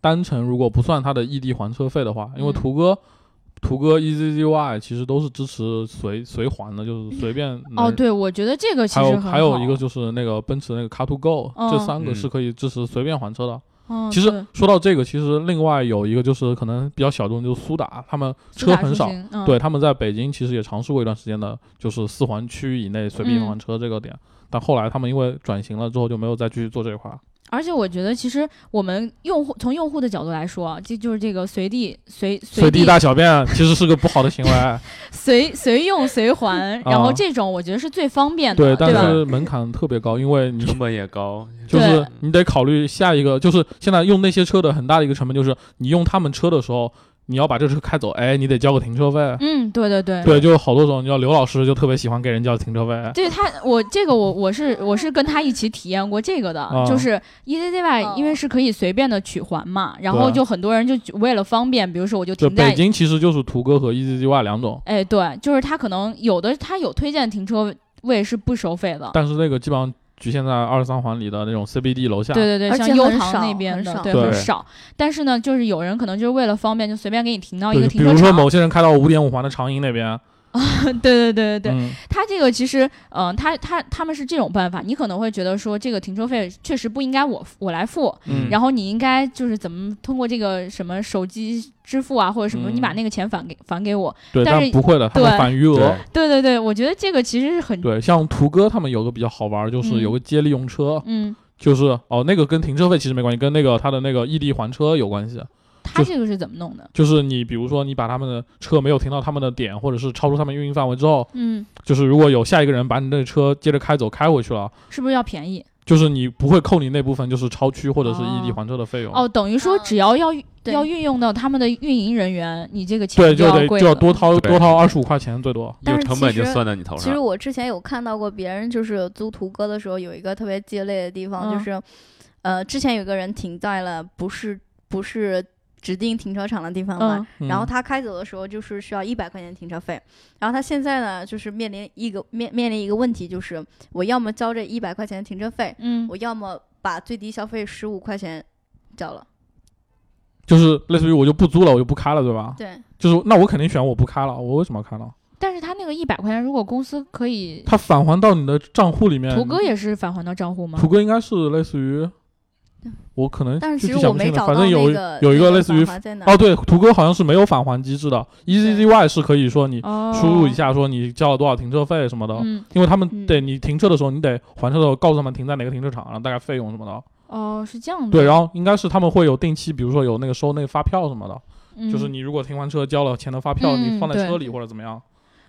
单程如果不算它的异地还车费的话，因为嗯途歌、途歌 EZZY 其实都是支持随随还的，就是随便 哦，对，我觉得这个其还有实很好还有一个就是那个奔驰那个 Car to Go，、嗯这三个嗯是可以支持随便还车的。嗯，其实说到这个，其实另外有一个就是可能比较小众，就是苏打，他们车很少，嗯、对，他们在北京其实也尝试过一段时间的，就是四环区以内随便嗯还车这个点，但后来他们因为转型了之后就没有再继续做这一块儿。而且我觉得，其实我们用户从用户的角度来说啊，这就是这个随地随随地地大小便其实是个不好的行为，随随用随还，然后这种我觉得是最方便的，啊对，但？是门槛特别高，因为你成本也高，就是你得考虑下一个，就是现在用那些车的很大的一个成本就是你用他们车的时候，你要把这车开走，哎，你得交个停车费。嗯，对对对。对，就好多种，你知道刘老师就特别喜欢给人交停车费。对他，我这个我我是我是跟他一起体验过这个的，啊就是 EZZY 哦因为是可以随便的取还嘛，然后就很多人就为了方便，比如说我就就停在北京其实就是途歌和 E Z Z Y 两种，哎，对，就是他可能有的他有推荐停车位是不收费的，但是那个基本上局限在二三环里的那种 CBD 楼下。对对对，而像优唐那边的，对，对很少。但是呢，就是有人可能就是为了方便，就随便给你停到一个停车场比如说。某些人开到五点五环的长营那边，对对对对对，嗯，他这个其实，嗯、他他他们是这种办法，你可能会觉得说这个停车费确实不应该我我来付，嗯。然后你应该就是怎么通过这个什么手机支付啊或者什么，嗯。你把那个钱返给返给我。对，但是不会的，他们对。返余额。对对对对，我觉得这个其实是很，对，像途哥他们有个比较好玩儿，就是嗯。有个接力用车，嗯，就是哦，那个跟停车费其实没关系，跟那个他的那个异地还车有关系。就他这个是怎么弄的？就是你比如说你把他们的车没有停到他们的点，或者是超出他们运营范围之后，嗯，就是如果有下一个人把你的车接着开走开回去了，是不是要便宜？就是你不会扣你那部分就是超区或者是异地还车的费用。哦，等于说嗯只要要对要运用到他们的运营人员，你这个钱对，就得要贵了就要多掏多掏二十五块钱最多。有成本就算在你头其实。我之前有看到过别人就是租途歌的时候，有一个特别鸡肋的地方，嗯就是，呃，之前有个人停在了不是不是指定停车场的地方嘛，然后他开走的时候就是需要一百块钱停车费，然后他现在呢就是面临一个面面临一个问题，就是我要么交这一百块钱的停车费，嗯我要么把最低消费十五块钱交了。就是类似于我就不租了，我就不开了，对吧？对，就是那我肯定选我不开了，我为什么要开呢？但是他那个一百块钱，如果公司可以，他返还到你的账户里面，图哥也是返还到账户吗？图哥应该是类似于，我可能但是其具体想不清了，实我没找到反正有那个有一个个类似于哦，对，图哥好像是没有返还机制的，EZZY 是可以说你哦，输入一下说你交了多少停车费什么的，嗯，因为他们嗯。得你停车的时候，你得还车的时候告诉他们停在哪个停车场，然后大概费用什么的。哦，是这样的。对，然后应该是他们会有定期，比如说有那个收那个发票什么的，嗯。就是你如果停完车交了钱的发票，嗯你放在车。里或者怎么样，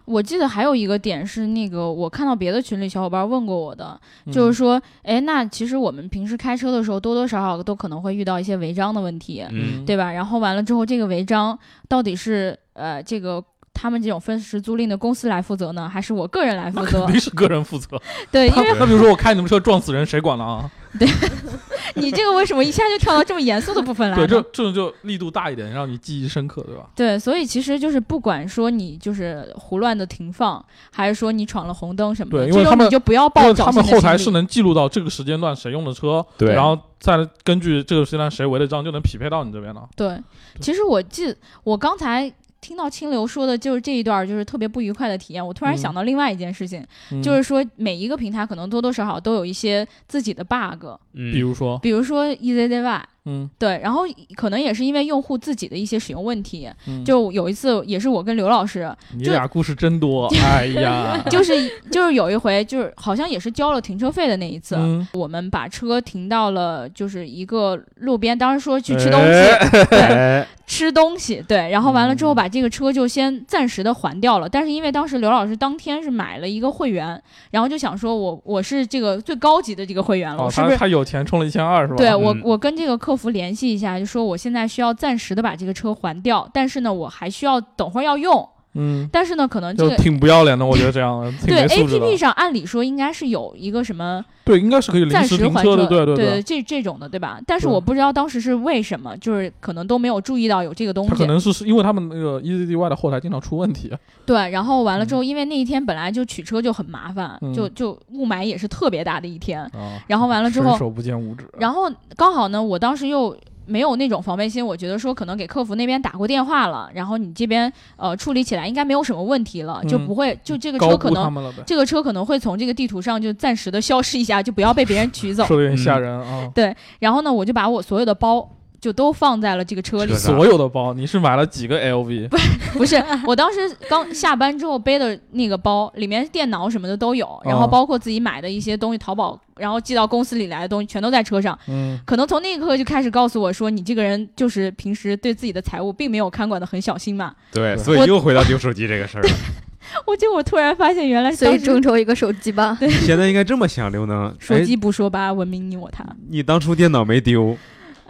我记得还有一个点是那个，我看到别的群里小伙伴问过我的，嗯就是说，哎，那其实我们平时开车的时候，多多少少都可能会遇到一些违章的问题，嗯，对吧？然后完了之后，这个违章到底是呃这个。他们这种分时租赁的公司来负责呢，还是我个人来负责肯？定是个人负责。对，因为那比如说我开你们车撞死人，谁管了啊？你这个为什么一下就跳到这么严肃的部分来对，呢？这这种就力度大一点，让你记忆深刻，对吧？对，所以其实就是不管说你就是胡乱的停放，还是说你闯了红灯什么的，这种对因为他们你就不要因抱侥为他们。后台是能记录到这个时间段谁用的车，对然后再根据这个时间段谁违的章，就能匹配到你这边了。对，其实我记我刚才听到清流说的就是这一段儿就是特别不愉快的体验，我突然嗯。想到另外一件事情，嗯。就是说每一个平台可能多多少少都有一些自己的 bug，嗯。比如说，比如说 E EZZY。嗯。对，然后可能也是因为用户自己的一些使用问题，嗯，就有一次也是我跟刘老师，你俩故事真多，哎呀，就是就是有一回就是好像也是交了停车费的那一次，嗯。我们把车停到了就是一个路边，当时说去吃东西，哎 对，哎，吃东西，对，然后完了之后嗯。把这个车就先暂时的还掉了，但是因为当时刘老师当天是买了一个会员，然后就想说我我是这个最高级的这个会员了，哦，我是不是？他他有钱充了一千二是吧？对我嗯，我跟这个客客服联系一下，就说我现在需要暂时的把这个车还掉，但是呢，我还需要等会儿要用，嗯，但是呢，可能这个就挺不要脸的，我觉得这样对没 A P P。上按理说应该是有一个什么对，应该是可以临暂时停车的，对对对。这这种的，对吧？但是我不知道当时是为什么，就是可能都没有注意到有这个东西。他可能是是因为他们那个 EZDY 的后台经常出问题，对，然后完了之后，因为那一天本来就取车就很麻烦，嗯就就雾霾也是特别大的一天。啊，然后完了之后伸手不见五指。然后刚好呢，我当时又没有那种防备心，我觉得说可能给客服那边打过电话了，然后你这边呃处理起来应该没有什么问题了，就嗯不会就这个车可能这个车可能会从这个地图上就暂时的消失一下，就不要被别人取走。说的有点吓人啊。然后呢，我就把我所有的包就都放在了这个车里所有的包，你是买了几个 LV？不是，我当时刚下班之后背的那个包，里面电脑什么的都有，然后哦包括自己买的一些东西，淘宝然后寄到公司里来的东西，全都在车上。嗯，可能从那一刻就开始告诉我说，你这个人就是平时对自己的财务并没有看管的很小心嘛。对，所以又回到丢手机这个事儿了。我结果突然发现，原来所以众筹一个手机吧。对现在应该这么想，刘能，哎，手机不说吧，文明你我他。你当初电脑没丢，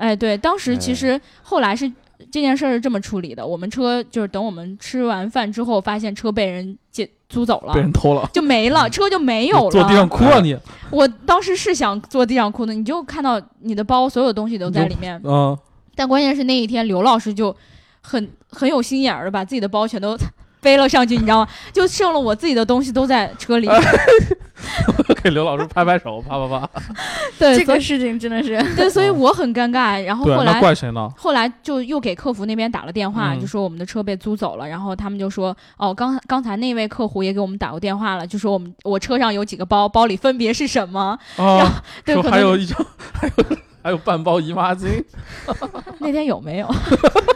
哎，对，当时其哎实后来是这件事儿是这么处理的，我们车就是等我们吃完饭之后，发现车被人借租走了被。人偷了，就没了，车就没有了。坐地上哭啊你！我当时是想坐地上哭的，你就看到你的包，所有东西都在里面。嗯，但关键是那一天，刘老师就很很有心眼儿的把自己的包全都 背了上去，你知道吗？就剩了我自己的东西都在车里。给刘老师拍拍手，啪啪啪。对，这个事情真的是，对，所以我很尴尬。然后后来怪谁呢？后来就又给客服那边打了电话，嗯就说我们的车被租走了，然后他们就说，哦，刚刚才那位客户也给我们打过电话了，就说我们我车上有几个包，包里分别是什么？哦，对，说可能还有一张，还 有还有半包姨妈巾。那天有没有？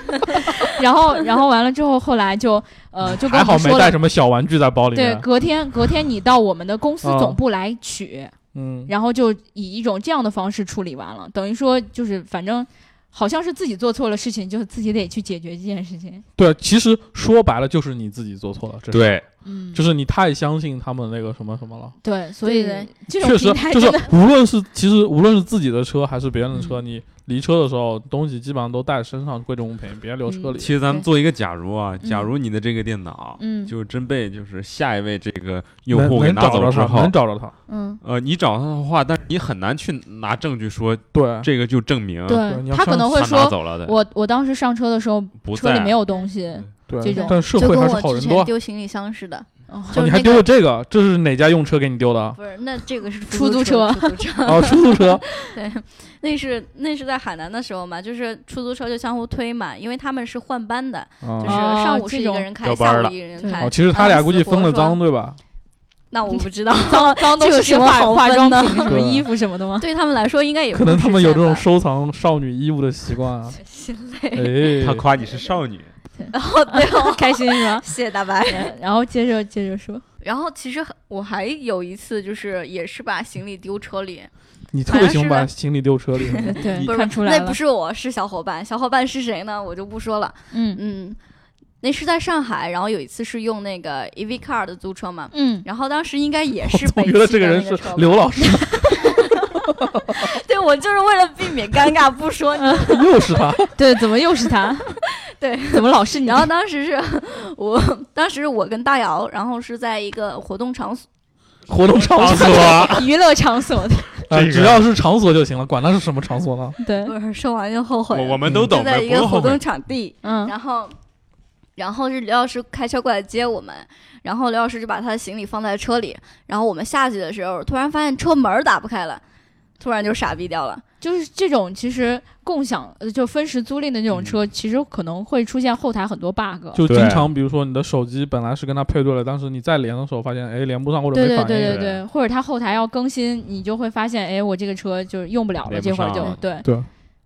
然后然后完了之后，后来就呃就跟还好没带什么小玩具在包里对，隔天隔天你到我们的公司啊总部来取，嗯，然后就以一种这样的方式处理完了，等于说就是反正。好像是自己做错了事情，就自己得去解决这件事情。对，其实说白了就是你自己做错了，这是，对，嗯，就是你太相信他们那个什么什么了。对，所以对这种确实平台就是真的，无论是其实无论是自己的车还是别人的车，嗯。你离车的时候东西基本上都带身上，贵重物品别留车里。其实咱们做一个假如啊，嗯假如你的这个电脑，嗯。就真被就是下一位这个用户给拿走之后能，找着他。嗯，呃，你找他的话，但是你很难去拿证据说对，这个就证明对他可能会说，走了的，我我当时上车的时候不在车里没有东西，对，这种但社会还是我之前好人多。丢行李箱似的。哦哦，你还就是那个丢了这个？这是哪家用车给你丢的？不是，那这个是出租租车出租车。哦，出租车。对，那是那是在海南的时候嘛，就是出租车就相互推嘛，因为他们是换班的，就是啊，哦上午是一个人开，调班儿了下午一个人开。哦，其实他俩估计分了当时我说赃，对吧？那我不知道，脏脏东这有什么西化化好分的妆品、什么衣服什么的吗？对他们来说应该也不可能他们有这种收，收藏少女衣物的习惯啊。心累。哎，他夸你是少女，然后对哦，开心是吗？谢谢大白。嗯然后接着接着说，然后其实我还有一次，就是也是把行李丢车里，你特别喜欢把行李丢车里，对，不是看出来了，那不是我，是小伙伴。小伙伴是谁呢？我就不说了。嗯嗯，那是在上海，然后有一次是用那个 EV Car 的租车嘛，嗯，然后当时应该也是北觉得这个人是刘老师，对我就是为了避免尴尬不说你。又是他。对，怎么又是他？对，怎么老是 你？然后当时是我，当时我跟大姚，然后是在一个活动场所，活动场所，娱乐场所的，啊，只要是场所就行了，管它是什么场所呢？对，不是说完就后悔。我我们都懂在一个活动。场地，嗯然后，然后是刘老师开车过来接我们，然后刘老师就把他的行李放在车里，然后我们下去的时候，突然发现车门打不开了，突然就傻逼掉了。就是这种其实共享呃就分时租赁的这种车，其实可能会出现后台很多 bug。就经常，比如说你的手机本来是跟它配对了，但是你再连的时候发现，哎，连不上或者对对没反应。对对对，或者它后台要更新，你就会发现，哎，我这个车就是用不了了，这会儿就对，对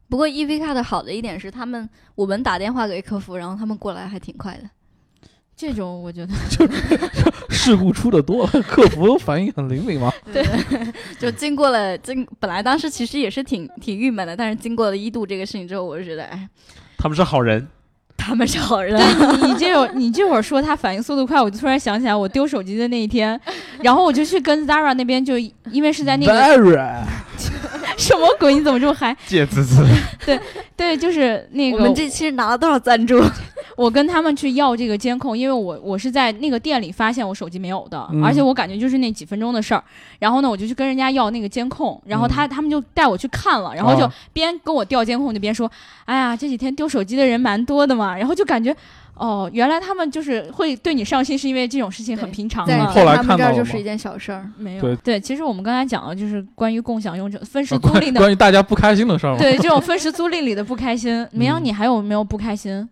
不过 EV Car 的好的一点是，他们我们打电话给客服，然后他们过来还挺快的。这种我觉得 事故出的多了，客服反应很灵敏吗。对，就经过了经，本来当时其实也是挺挺郁闷的，但是经过了一度这个事情之后，我就觉得，哎，他们是好人，他们是好人。对你你这会儿你这会儿说他反应速度快，我就突然想起来我丢手机的那一天，然后我就去跟 Zara 那边就因为是在那个什么鬼，你怎么这么嗨？借滋滋。对，就是那个我们这期拿了多少赞助？我跟他们去要这个监控，因为我我是在那个店里发现我手机没有的，嗯而且我感觉就是那几分钟的事儿。然后呢，我就去跟人家要那个监控，然后他、他们就带我去看了，然后就啊边跟我调监控就边说：“哎呀，这几天丢手机的人蛮多的嘛。”然后就感觉。哦，原来他们就是会对你上心，是因为这种事情很平常在嘛。后来他们这看到了吗儿就是一件小事儿。没有对对，其实我们刚才讲的就是关于共享用车、分时啊租赁的，关关于大家不开心的事儿嘛。对这种分时租赁里的不开心。绵阳，嗯你还有没有不开心？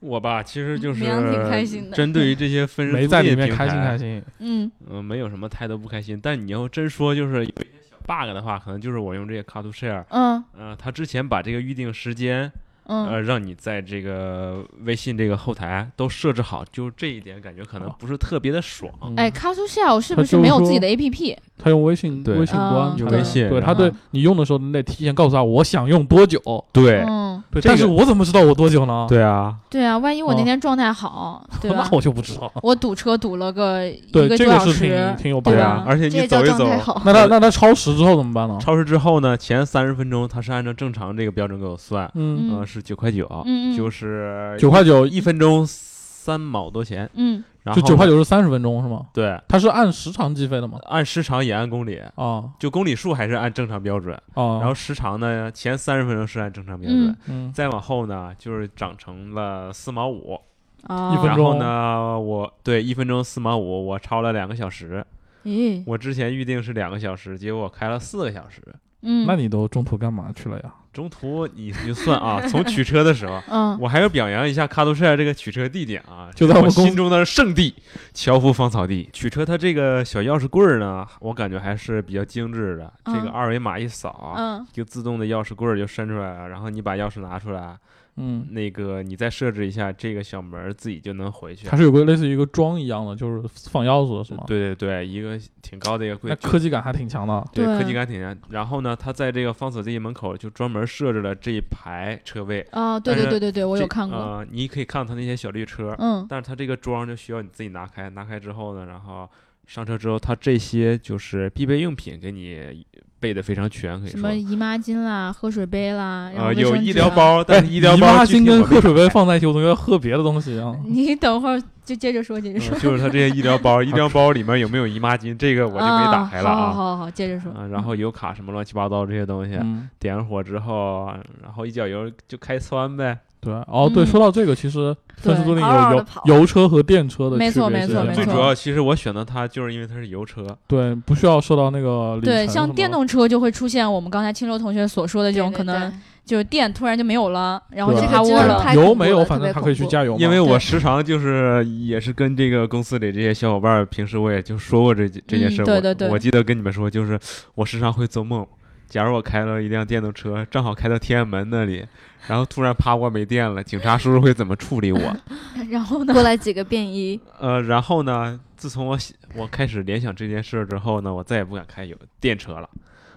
我吧，其实就是挺开心的针对于这些分时租赁平在里面开心开心。嗯嗯，没有什么太多不开心。但你要真说就是有一些小 bug 的话，可能就是我用这个 Car to Share，嗯呃，他之前把这个预定时间，嗯，呃，让你在这个微信这个后台都设置好，就这一点感觉可能哦不是特别的爽。嗯哎 c a s h Shell 是不是没有自己的 APP？他用微信对微信啊端，他用微信对他对你用的时候，你得提前告诉他我想用多久。对嗯，对，但是我怎么知道我多久呢？对啊，对啊，万一我那哦天状态好，对吧那？我就不知道。我堵车堵了个一对，个多小这个是挺时，挺有对吧。而且你走一走，状态好。那他那他超时之后怎么办呢？超时之后呢，前三十分钟他是按照正常这个标准给我算，嗯，嗯呃，是九块九，嗯嗯。就是九块九一分钟三毛多钱，嗯。然后就九块，九是三十分钟是吗？对，它是按时长计费的吗？按时长也按公里，啊。就公里数还是按正常标准，啊，然后时长呢，前三十分钟是按正常标准，嗯。嗯再往后呢就是涨成了四毛五，啊，一分钟。然后呢，我对一分钟四毛五，我超了两个小时，咦，我之前预定是两个小时，结果我开了四个小时。嗯，那你都中途干嘛去了呀？中途你就算啊，从取车的时候，嗯我还要表扬一下卡多舍这个取车地点啊，就在我们心中的圣地——樵夫芳草地。取车它这个小钥匙柜儿呢，我感觉还是比较精致的。这个嗯二维码一扫，嗯就自动的钥匙柜儿就伸出来了，然后你把钥匙拿出来，嗯，那个你再设置一下，这个小门儿自己就能回去它。是有个类似于一个桩一样的，就是放钥匙的是吗？，对对对，一个挺高的一个柜那，科技感还挺强的。对对科技感挺强。然后呢，它在这个方所这一门口就专门设置了这一排车位。啊，对对对对对，我这有看过，呃，你可以看到它那些小绿车，嗯但是它这个桩就需要你自己拿开，拿开之后呢，然后上车之后，它这些就是必备用品给你备的非常全，可以说什么。姨妈巾啦、喝水杯啦，然后呃，有。医疗包，但是医疗姨包具妈巾跟喝水杯放在一起，我总觉得喝别的东西啊。你等会儿就接着说，接着说。嗯就是他这些医疗包，医疗包里面有没有姨妈巾，这个我就没打开了啊。好好啊。好好，接着说。啊，然后油卡什么乱七八糟这些东西，嗯，点上火之后，然后一脚油就开窜呗。对。哦，对，嗯说到这个，其实分时租赁有嗷嗷地跑油油车和电车的没错区别是什么没错没错最主要，其实我选择它就是因为它是油车，对，不需要受到那个里对，程什么像电动车就会出现我们刚才青州同学所说的这种可能就是电突然就没有了，然后就趴窝了。这个真的太油没有，反正他可以去恐怖加油嘛。因为我时常就是也是跟这个公司里这些小伙伴儿，平时我也就说过这这件嗯事儿。对对对我我记得跟你们说，就是我时常会做梦，假如我开了一辆电动车，正好开到天安门那里，然后突然趴窝没电了，警察叔叔会怎么处理我？然后呢？过来几个便衣，呃，然后呢，自从我喜我开始联想这件事儿之后呢，我再也不敢开油电车了。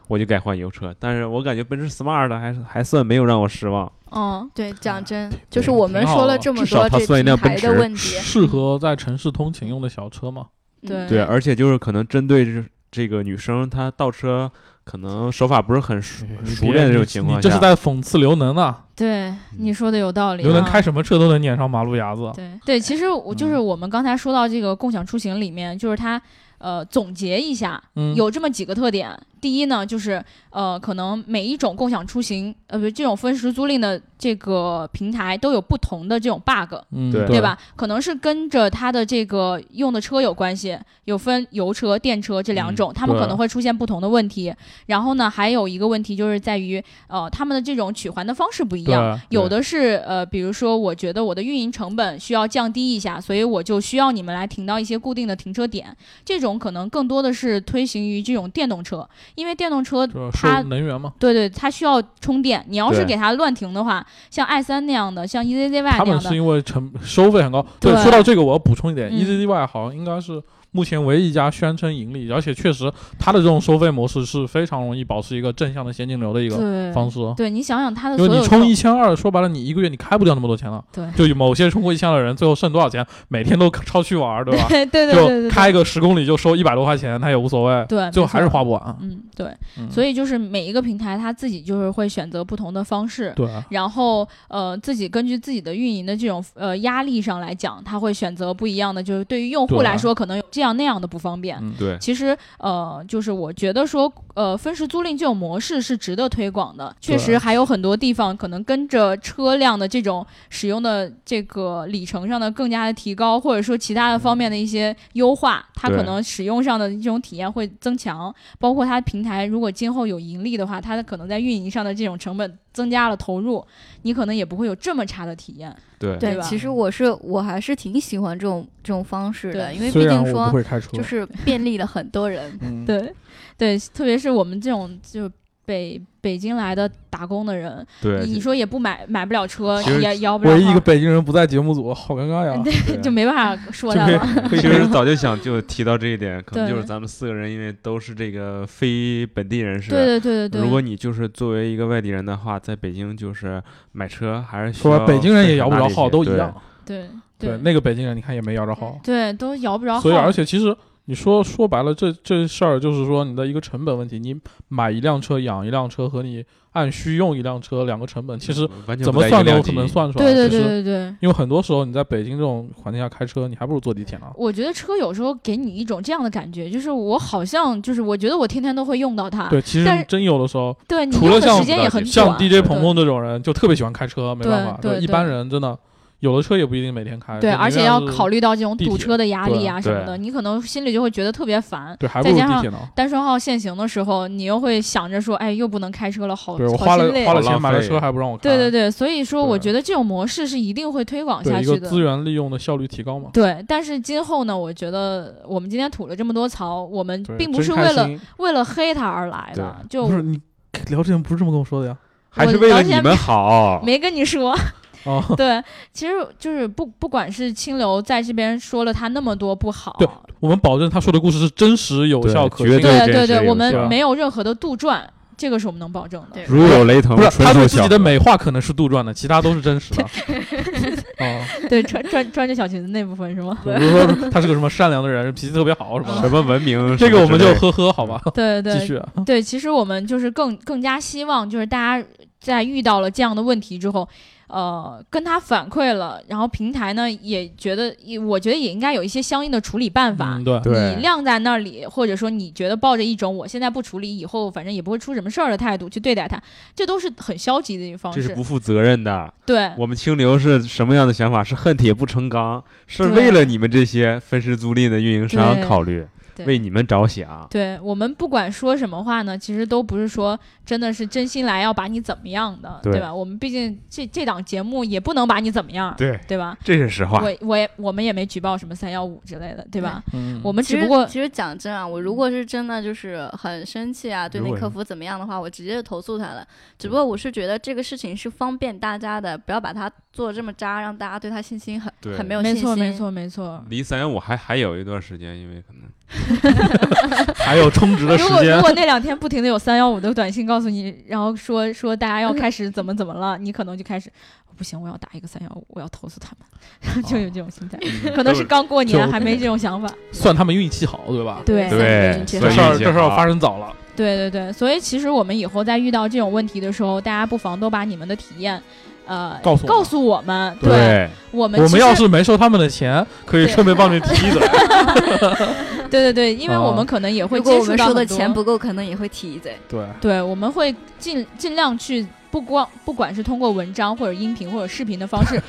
我就改换油车，但是我感觉奔驰 Smart 还是还算没有让我失望。嗯，对，讲真，对就是我们说了这么至少多这它算一辆平台奔驰的问题，适合在城市通勤用的小车嘛。对对，而且就是可能针对这这个女生，她倒车可能手法不是很熟熟练的这种情况下，你这是在讽刺刘能啊！对，你说的有道理、啊。刘能开什么车都能撵上马路牙子。对对，其实我就是嗯我们刚才说到这个共享出行里面，就是它呃总结一下，嗯，有这么几个特点。第一呢，就是呃，可能每一种共享出行，呃，不，这种分时租赁的这个平台都有不同的这种 bug，嗯，对对吧？可能是跟着它的这个用的车有关系，有分油车、电车这两种，他们可能会出现不同的问题。然后呢，还有一个问题就是在于，呃，他们的这种取还的方式不一样。有的是呃，比如说，我觉得我的运营成本需要降低一下，所以我就需要你们来停到一些固定的停车点。这种可能更多的是推行于这种电动车，因为电动车就它收能源嘛。对对，它需要充电。你要是给它乱停的话，像 i 三那样的，像 E EZZY 那样的，他们是因为成收费很高。对，对说到这个，我要补充一点嗯，EZZY 好像应该是目前唯一一家宣称盈利，而且确实它的这种收费模式是非常容易保持一个正向的现金流的一个方式。对你想想它的因为你充一千二，说白了，你一个月你开不掉那么多钱了。对就有某些充过一千二的人，最后剩多少钱？每天都超去玩，对吧？对对对对对就开个十公里就收一百多块钱，他也无所谓，对，最后还是花不完。嗯对，嗯所以就是每一个平台他自己就是会选择不同的方式。对，然后，呃，自己根据自己的运营的这种呃压力上来讲，他会选择不一样的，就是对于用户来说，可能有这样那样的不方便。嗯，对其实，呃，就是我觉得说，呃，分时租赁这种模式是值得推广的。确实还有很多地方可能跟着车辆的这种使用的这个里程上的更加的提高，或者说其他的方面的一些优化，它可能使用上的这种体验会增强。包括它平台如果今后有盈利的话，它的可能在运营上的这种成本增加了投入，你可能也不会有这么差的体验。对对吧其实我是我还是挺喜欢这种这种方式的，因为毕竟说就是便利了很多人。嗯，对，对，特别是我们这种就北北京来的打工的人，对，你说也不买买不了车，也摇不了唯一一个，北京人不在节目组，好尴尬呀。对就没办法说他了。其实早就想就提到这一点，可能就是咱们四个人，因为都是这个非本地人士。对对对对对，如果你就是作为一个外地人的话，在北京就是买车还是需说北京人也摇不着号，都一样。对对，那个北京人你看也没摇着号，对都摇不着号，所以而且其实你说说白了，这这事儿就是说你的一个成本问题。你买一辆车养一辆车和你按需用一辆车两个成本，其实怎么算都有可能算出来。对对对对对。因为很多时候你在北京这种环境下开车，你还不如坐地铁呢。我觉得车有时候给你一种这样的感觉，就是我好像就是我觉得我天天都会用到它，对，其实真有的时候，对你用的除了像时间也很像。DJ 鹏鹏这种人就特别喜欢开车，没办法，对对一般人真的有的车也不一定每天开。对，而且要考虑到这种堵车的压力啊什么的，你可能心里就会觉得特别烦。对，还不再加上如地铁呢。单双号限行的时候，你又会想着说，哎，又不能开车了，好对我花了好心累花了钱买了车还不让我开，对对对，所以说我觉得这种模式是一定会推广下去的。一个资源利用的效率提高嘛。对，但是今后呢，我觉得我们今天吐了这么多槽，我们，并不是为了为了黑他而来的，就不是你聊之前不是这么跟我说的呀？还是我聊天为了你们好。没跟你说。哦，对，其实就是不不管是清流在这边说了他那么多不好，对我们保证他说的故事是真实有效可信对。对对，我们没有任何的杜撰，这个是我们能保证的。对如有雷同，不是他对自己的美化可能是杜撰的，其他都是真实的。哦，对，穿穿穿着小裙子那部分是吗？比如说他是个什么善良的人，脾气特别好什么的，什么文明，这个我们就呵呵好吧，对对继续。啊对，其实我们就是更更加希望，就是大家在遇到了这样的问题之后，呃，跟他反馈了，然后平台呢也觉得，也我觉得也应该有一些相应的处理办法。嗯，对，你晾在那里，或者说你觉得抱着一种我现在不处理，以后反正也不会出什么事儿的态度去对待他，这都是很消极的一个方式这是不。负责任的。对我们清流是什么样的想法？是恨铁不成钢，是为了你们这些分时租赁的运营商考虑。对为你们着想。对我们不管说什么话呢，其实都不是说真的是真心来要把你怎么样的，对吧？我们毕竟这这档节目也不能把你怎么样，对，对吧？这是实话。我我也我们也没举报什么三幺五之类的，对吧？嗯，我们其实只不过其实讲真啊，我如果是真的就是很生气啊，对那客服怎么样的话，我直接就投诉他了。只不过我是觉得这个事情是方便大家的，不要把它做的这么渣，让大家对他信心很很没有信心。没错没错没错。离三幺五还还有一段时间，因为可能 还有充值的时间。如果如，果那两天不停的有三幺五的短信告诉你，然后说说大家要开始怎么怎么了，你可能就开始不行，我要打一个三幺五，我要投诉他们，就有这种心态。嗯可能是刚过年还没这种想法。算他们运气好，对吧？对。对。这所以好。事儿这事儿运气好发生早了，对对对，所以其实我们以后在遇到这种问题的时候，大家不妨都把你们的体验，呃，告诉告诉我们。对我们我们要是没收他们的钱，可以顺便帮你提一嘴。对对对，因为啊我们可能也会如果接我们收的钱不够，可能也会提一嘴。对，对，我们会尽尽量去不光不管是通过文章或者音频或者视频的方式，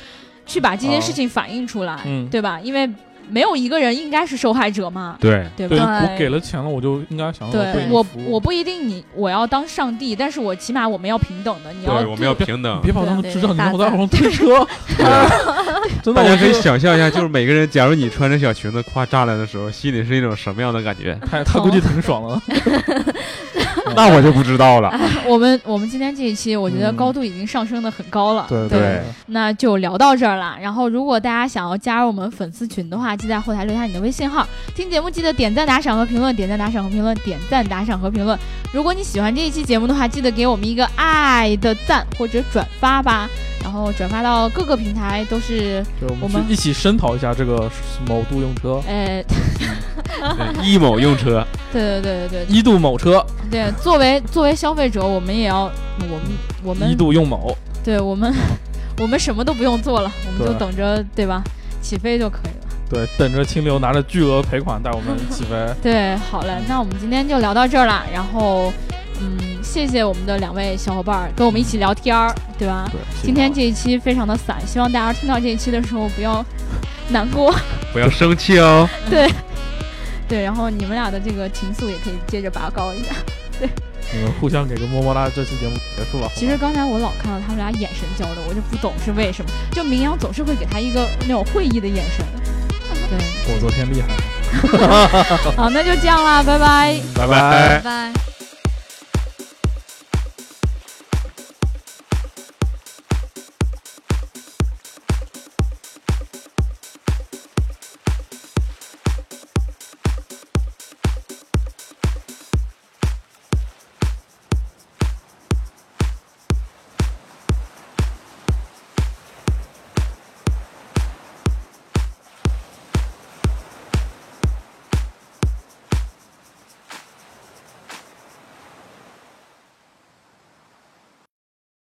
去把这件事情反映出来，嗯对吧？因为没有一个人应该是受害者嘛，对对，对？我给了钱了，我就应该享受对我我不一定你我要当上帝，但是我起码我们要平等的，你要对，我们要平等。别把我当对智障，你我在赞往上推车。真的，大家可以想象一下，就是每个人，假如你穿着小裙子夸栅栏的时候，心里是一种什么样的感觉？他 他估计挺爽了。那我就不知道了。我们我们今天这一期，我觉得嗯高度已经上升的很高了，对对那就聊到这儿了。然后，如果大家想要加入我们粉丝群的话，记得在后台留下你的微信号。听节目记得点赞、打赏和评论，点赞、打赏和评论，点赞、打赏和评论。如果你喜欢这一期节目的话，记得给我们一个爱的赞或者转发吧。然后转发到各个平台都是，我我们一起声讨一下这个某度用车，呃，对一某用车，对对对对对一度某车，对对，作为作为消费者，我们也要，我们我们一度用某。对我们 我们什么都不用做了，我们就等着对吧？起飞就可以了。对，等着清流拿着巨额赔款带我们起飞。对，好嘞，那我们今天就聊到这儿了。然后，嗯，谢谢我们的两位小伙伴儿跟我们一起聊天儿，对吧？对，今天这一期非常的散，希望大家听到这一期的时候不要 难过。不要生气哦。对，对，然后你们俩的这个情愫也可以接着拔高一下。对你们互相给个么么哒，这期节目结束了。其实刚才我老看到他们俩眼神交流，我就不懂是为什么。就明阳总是会给他一个那种会意的眼神。对，我昨天厉害了，好，那就这样啦，拜拜。拜拜拜拜。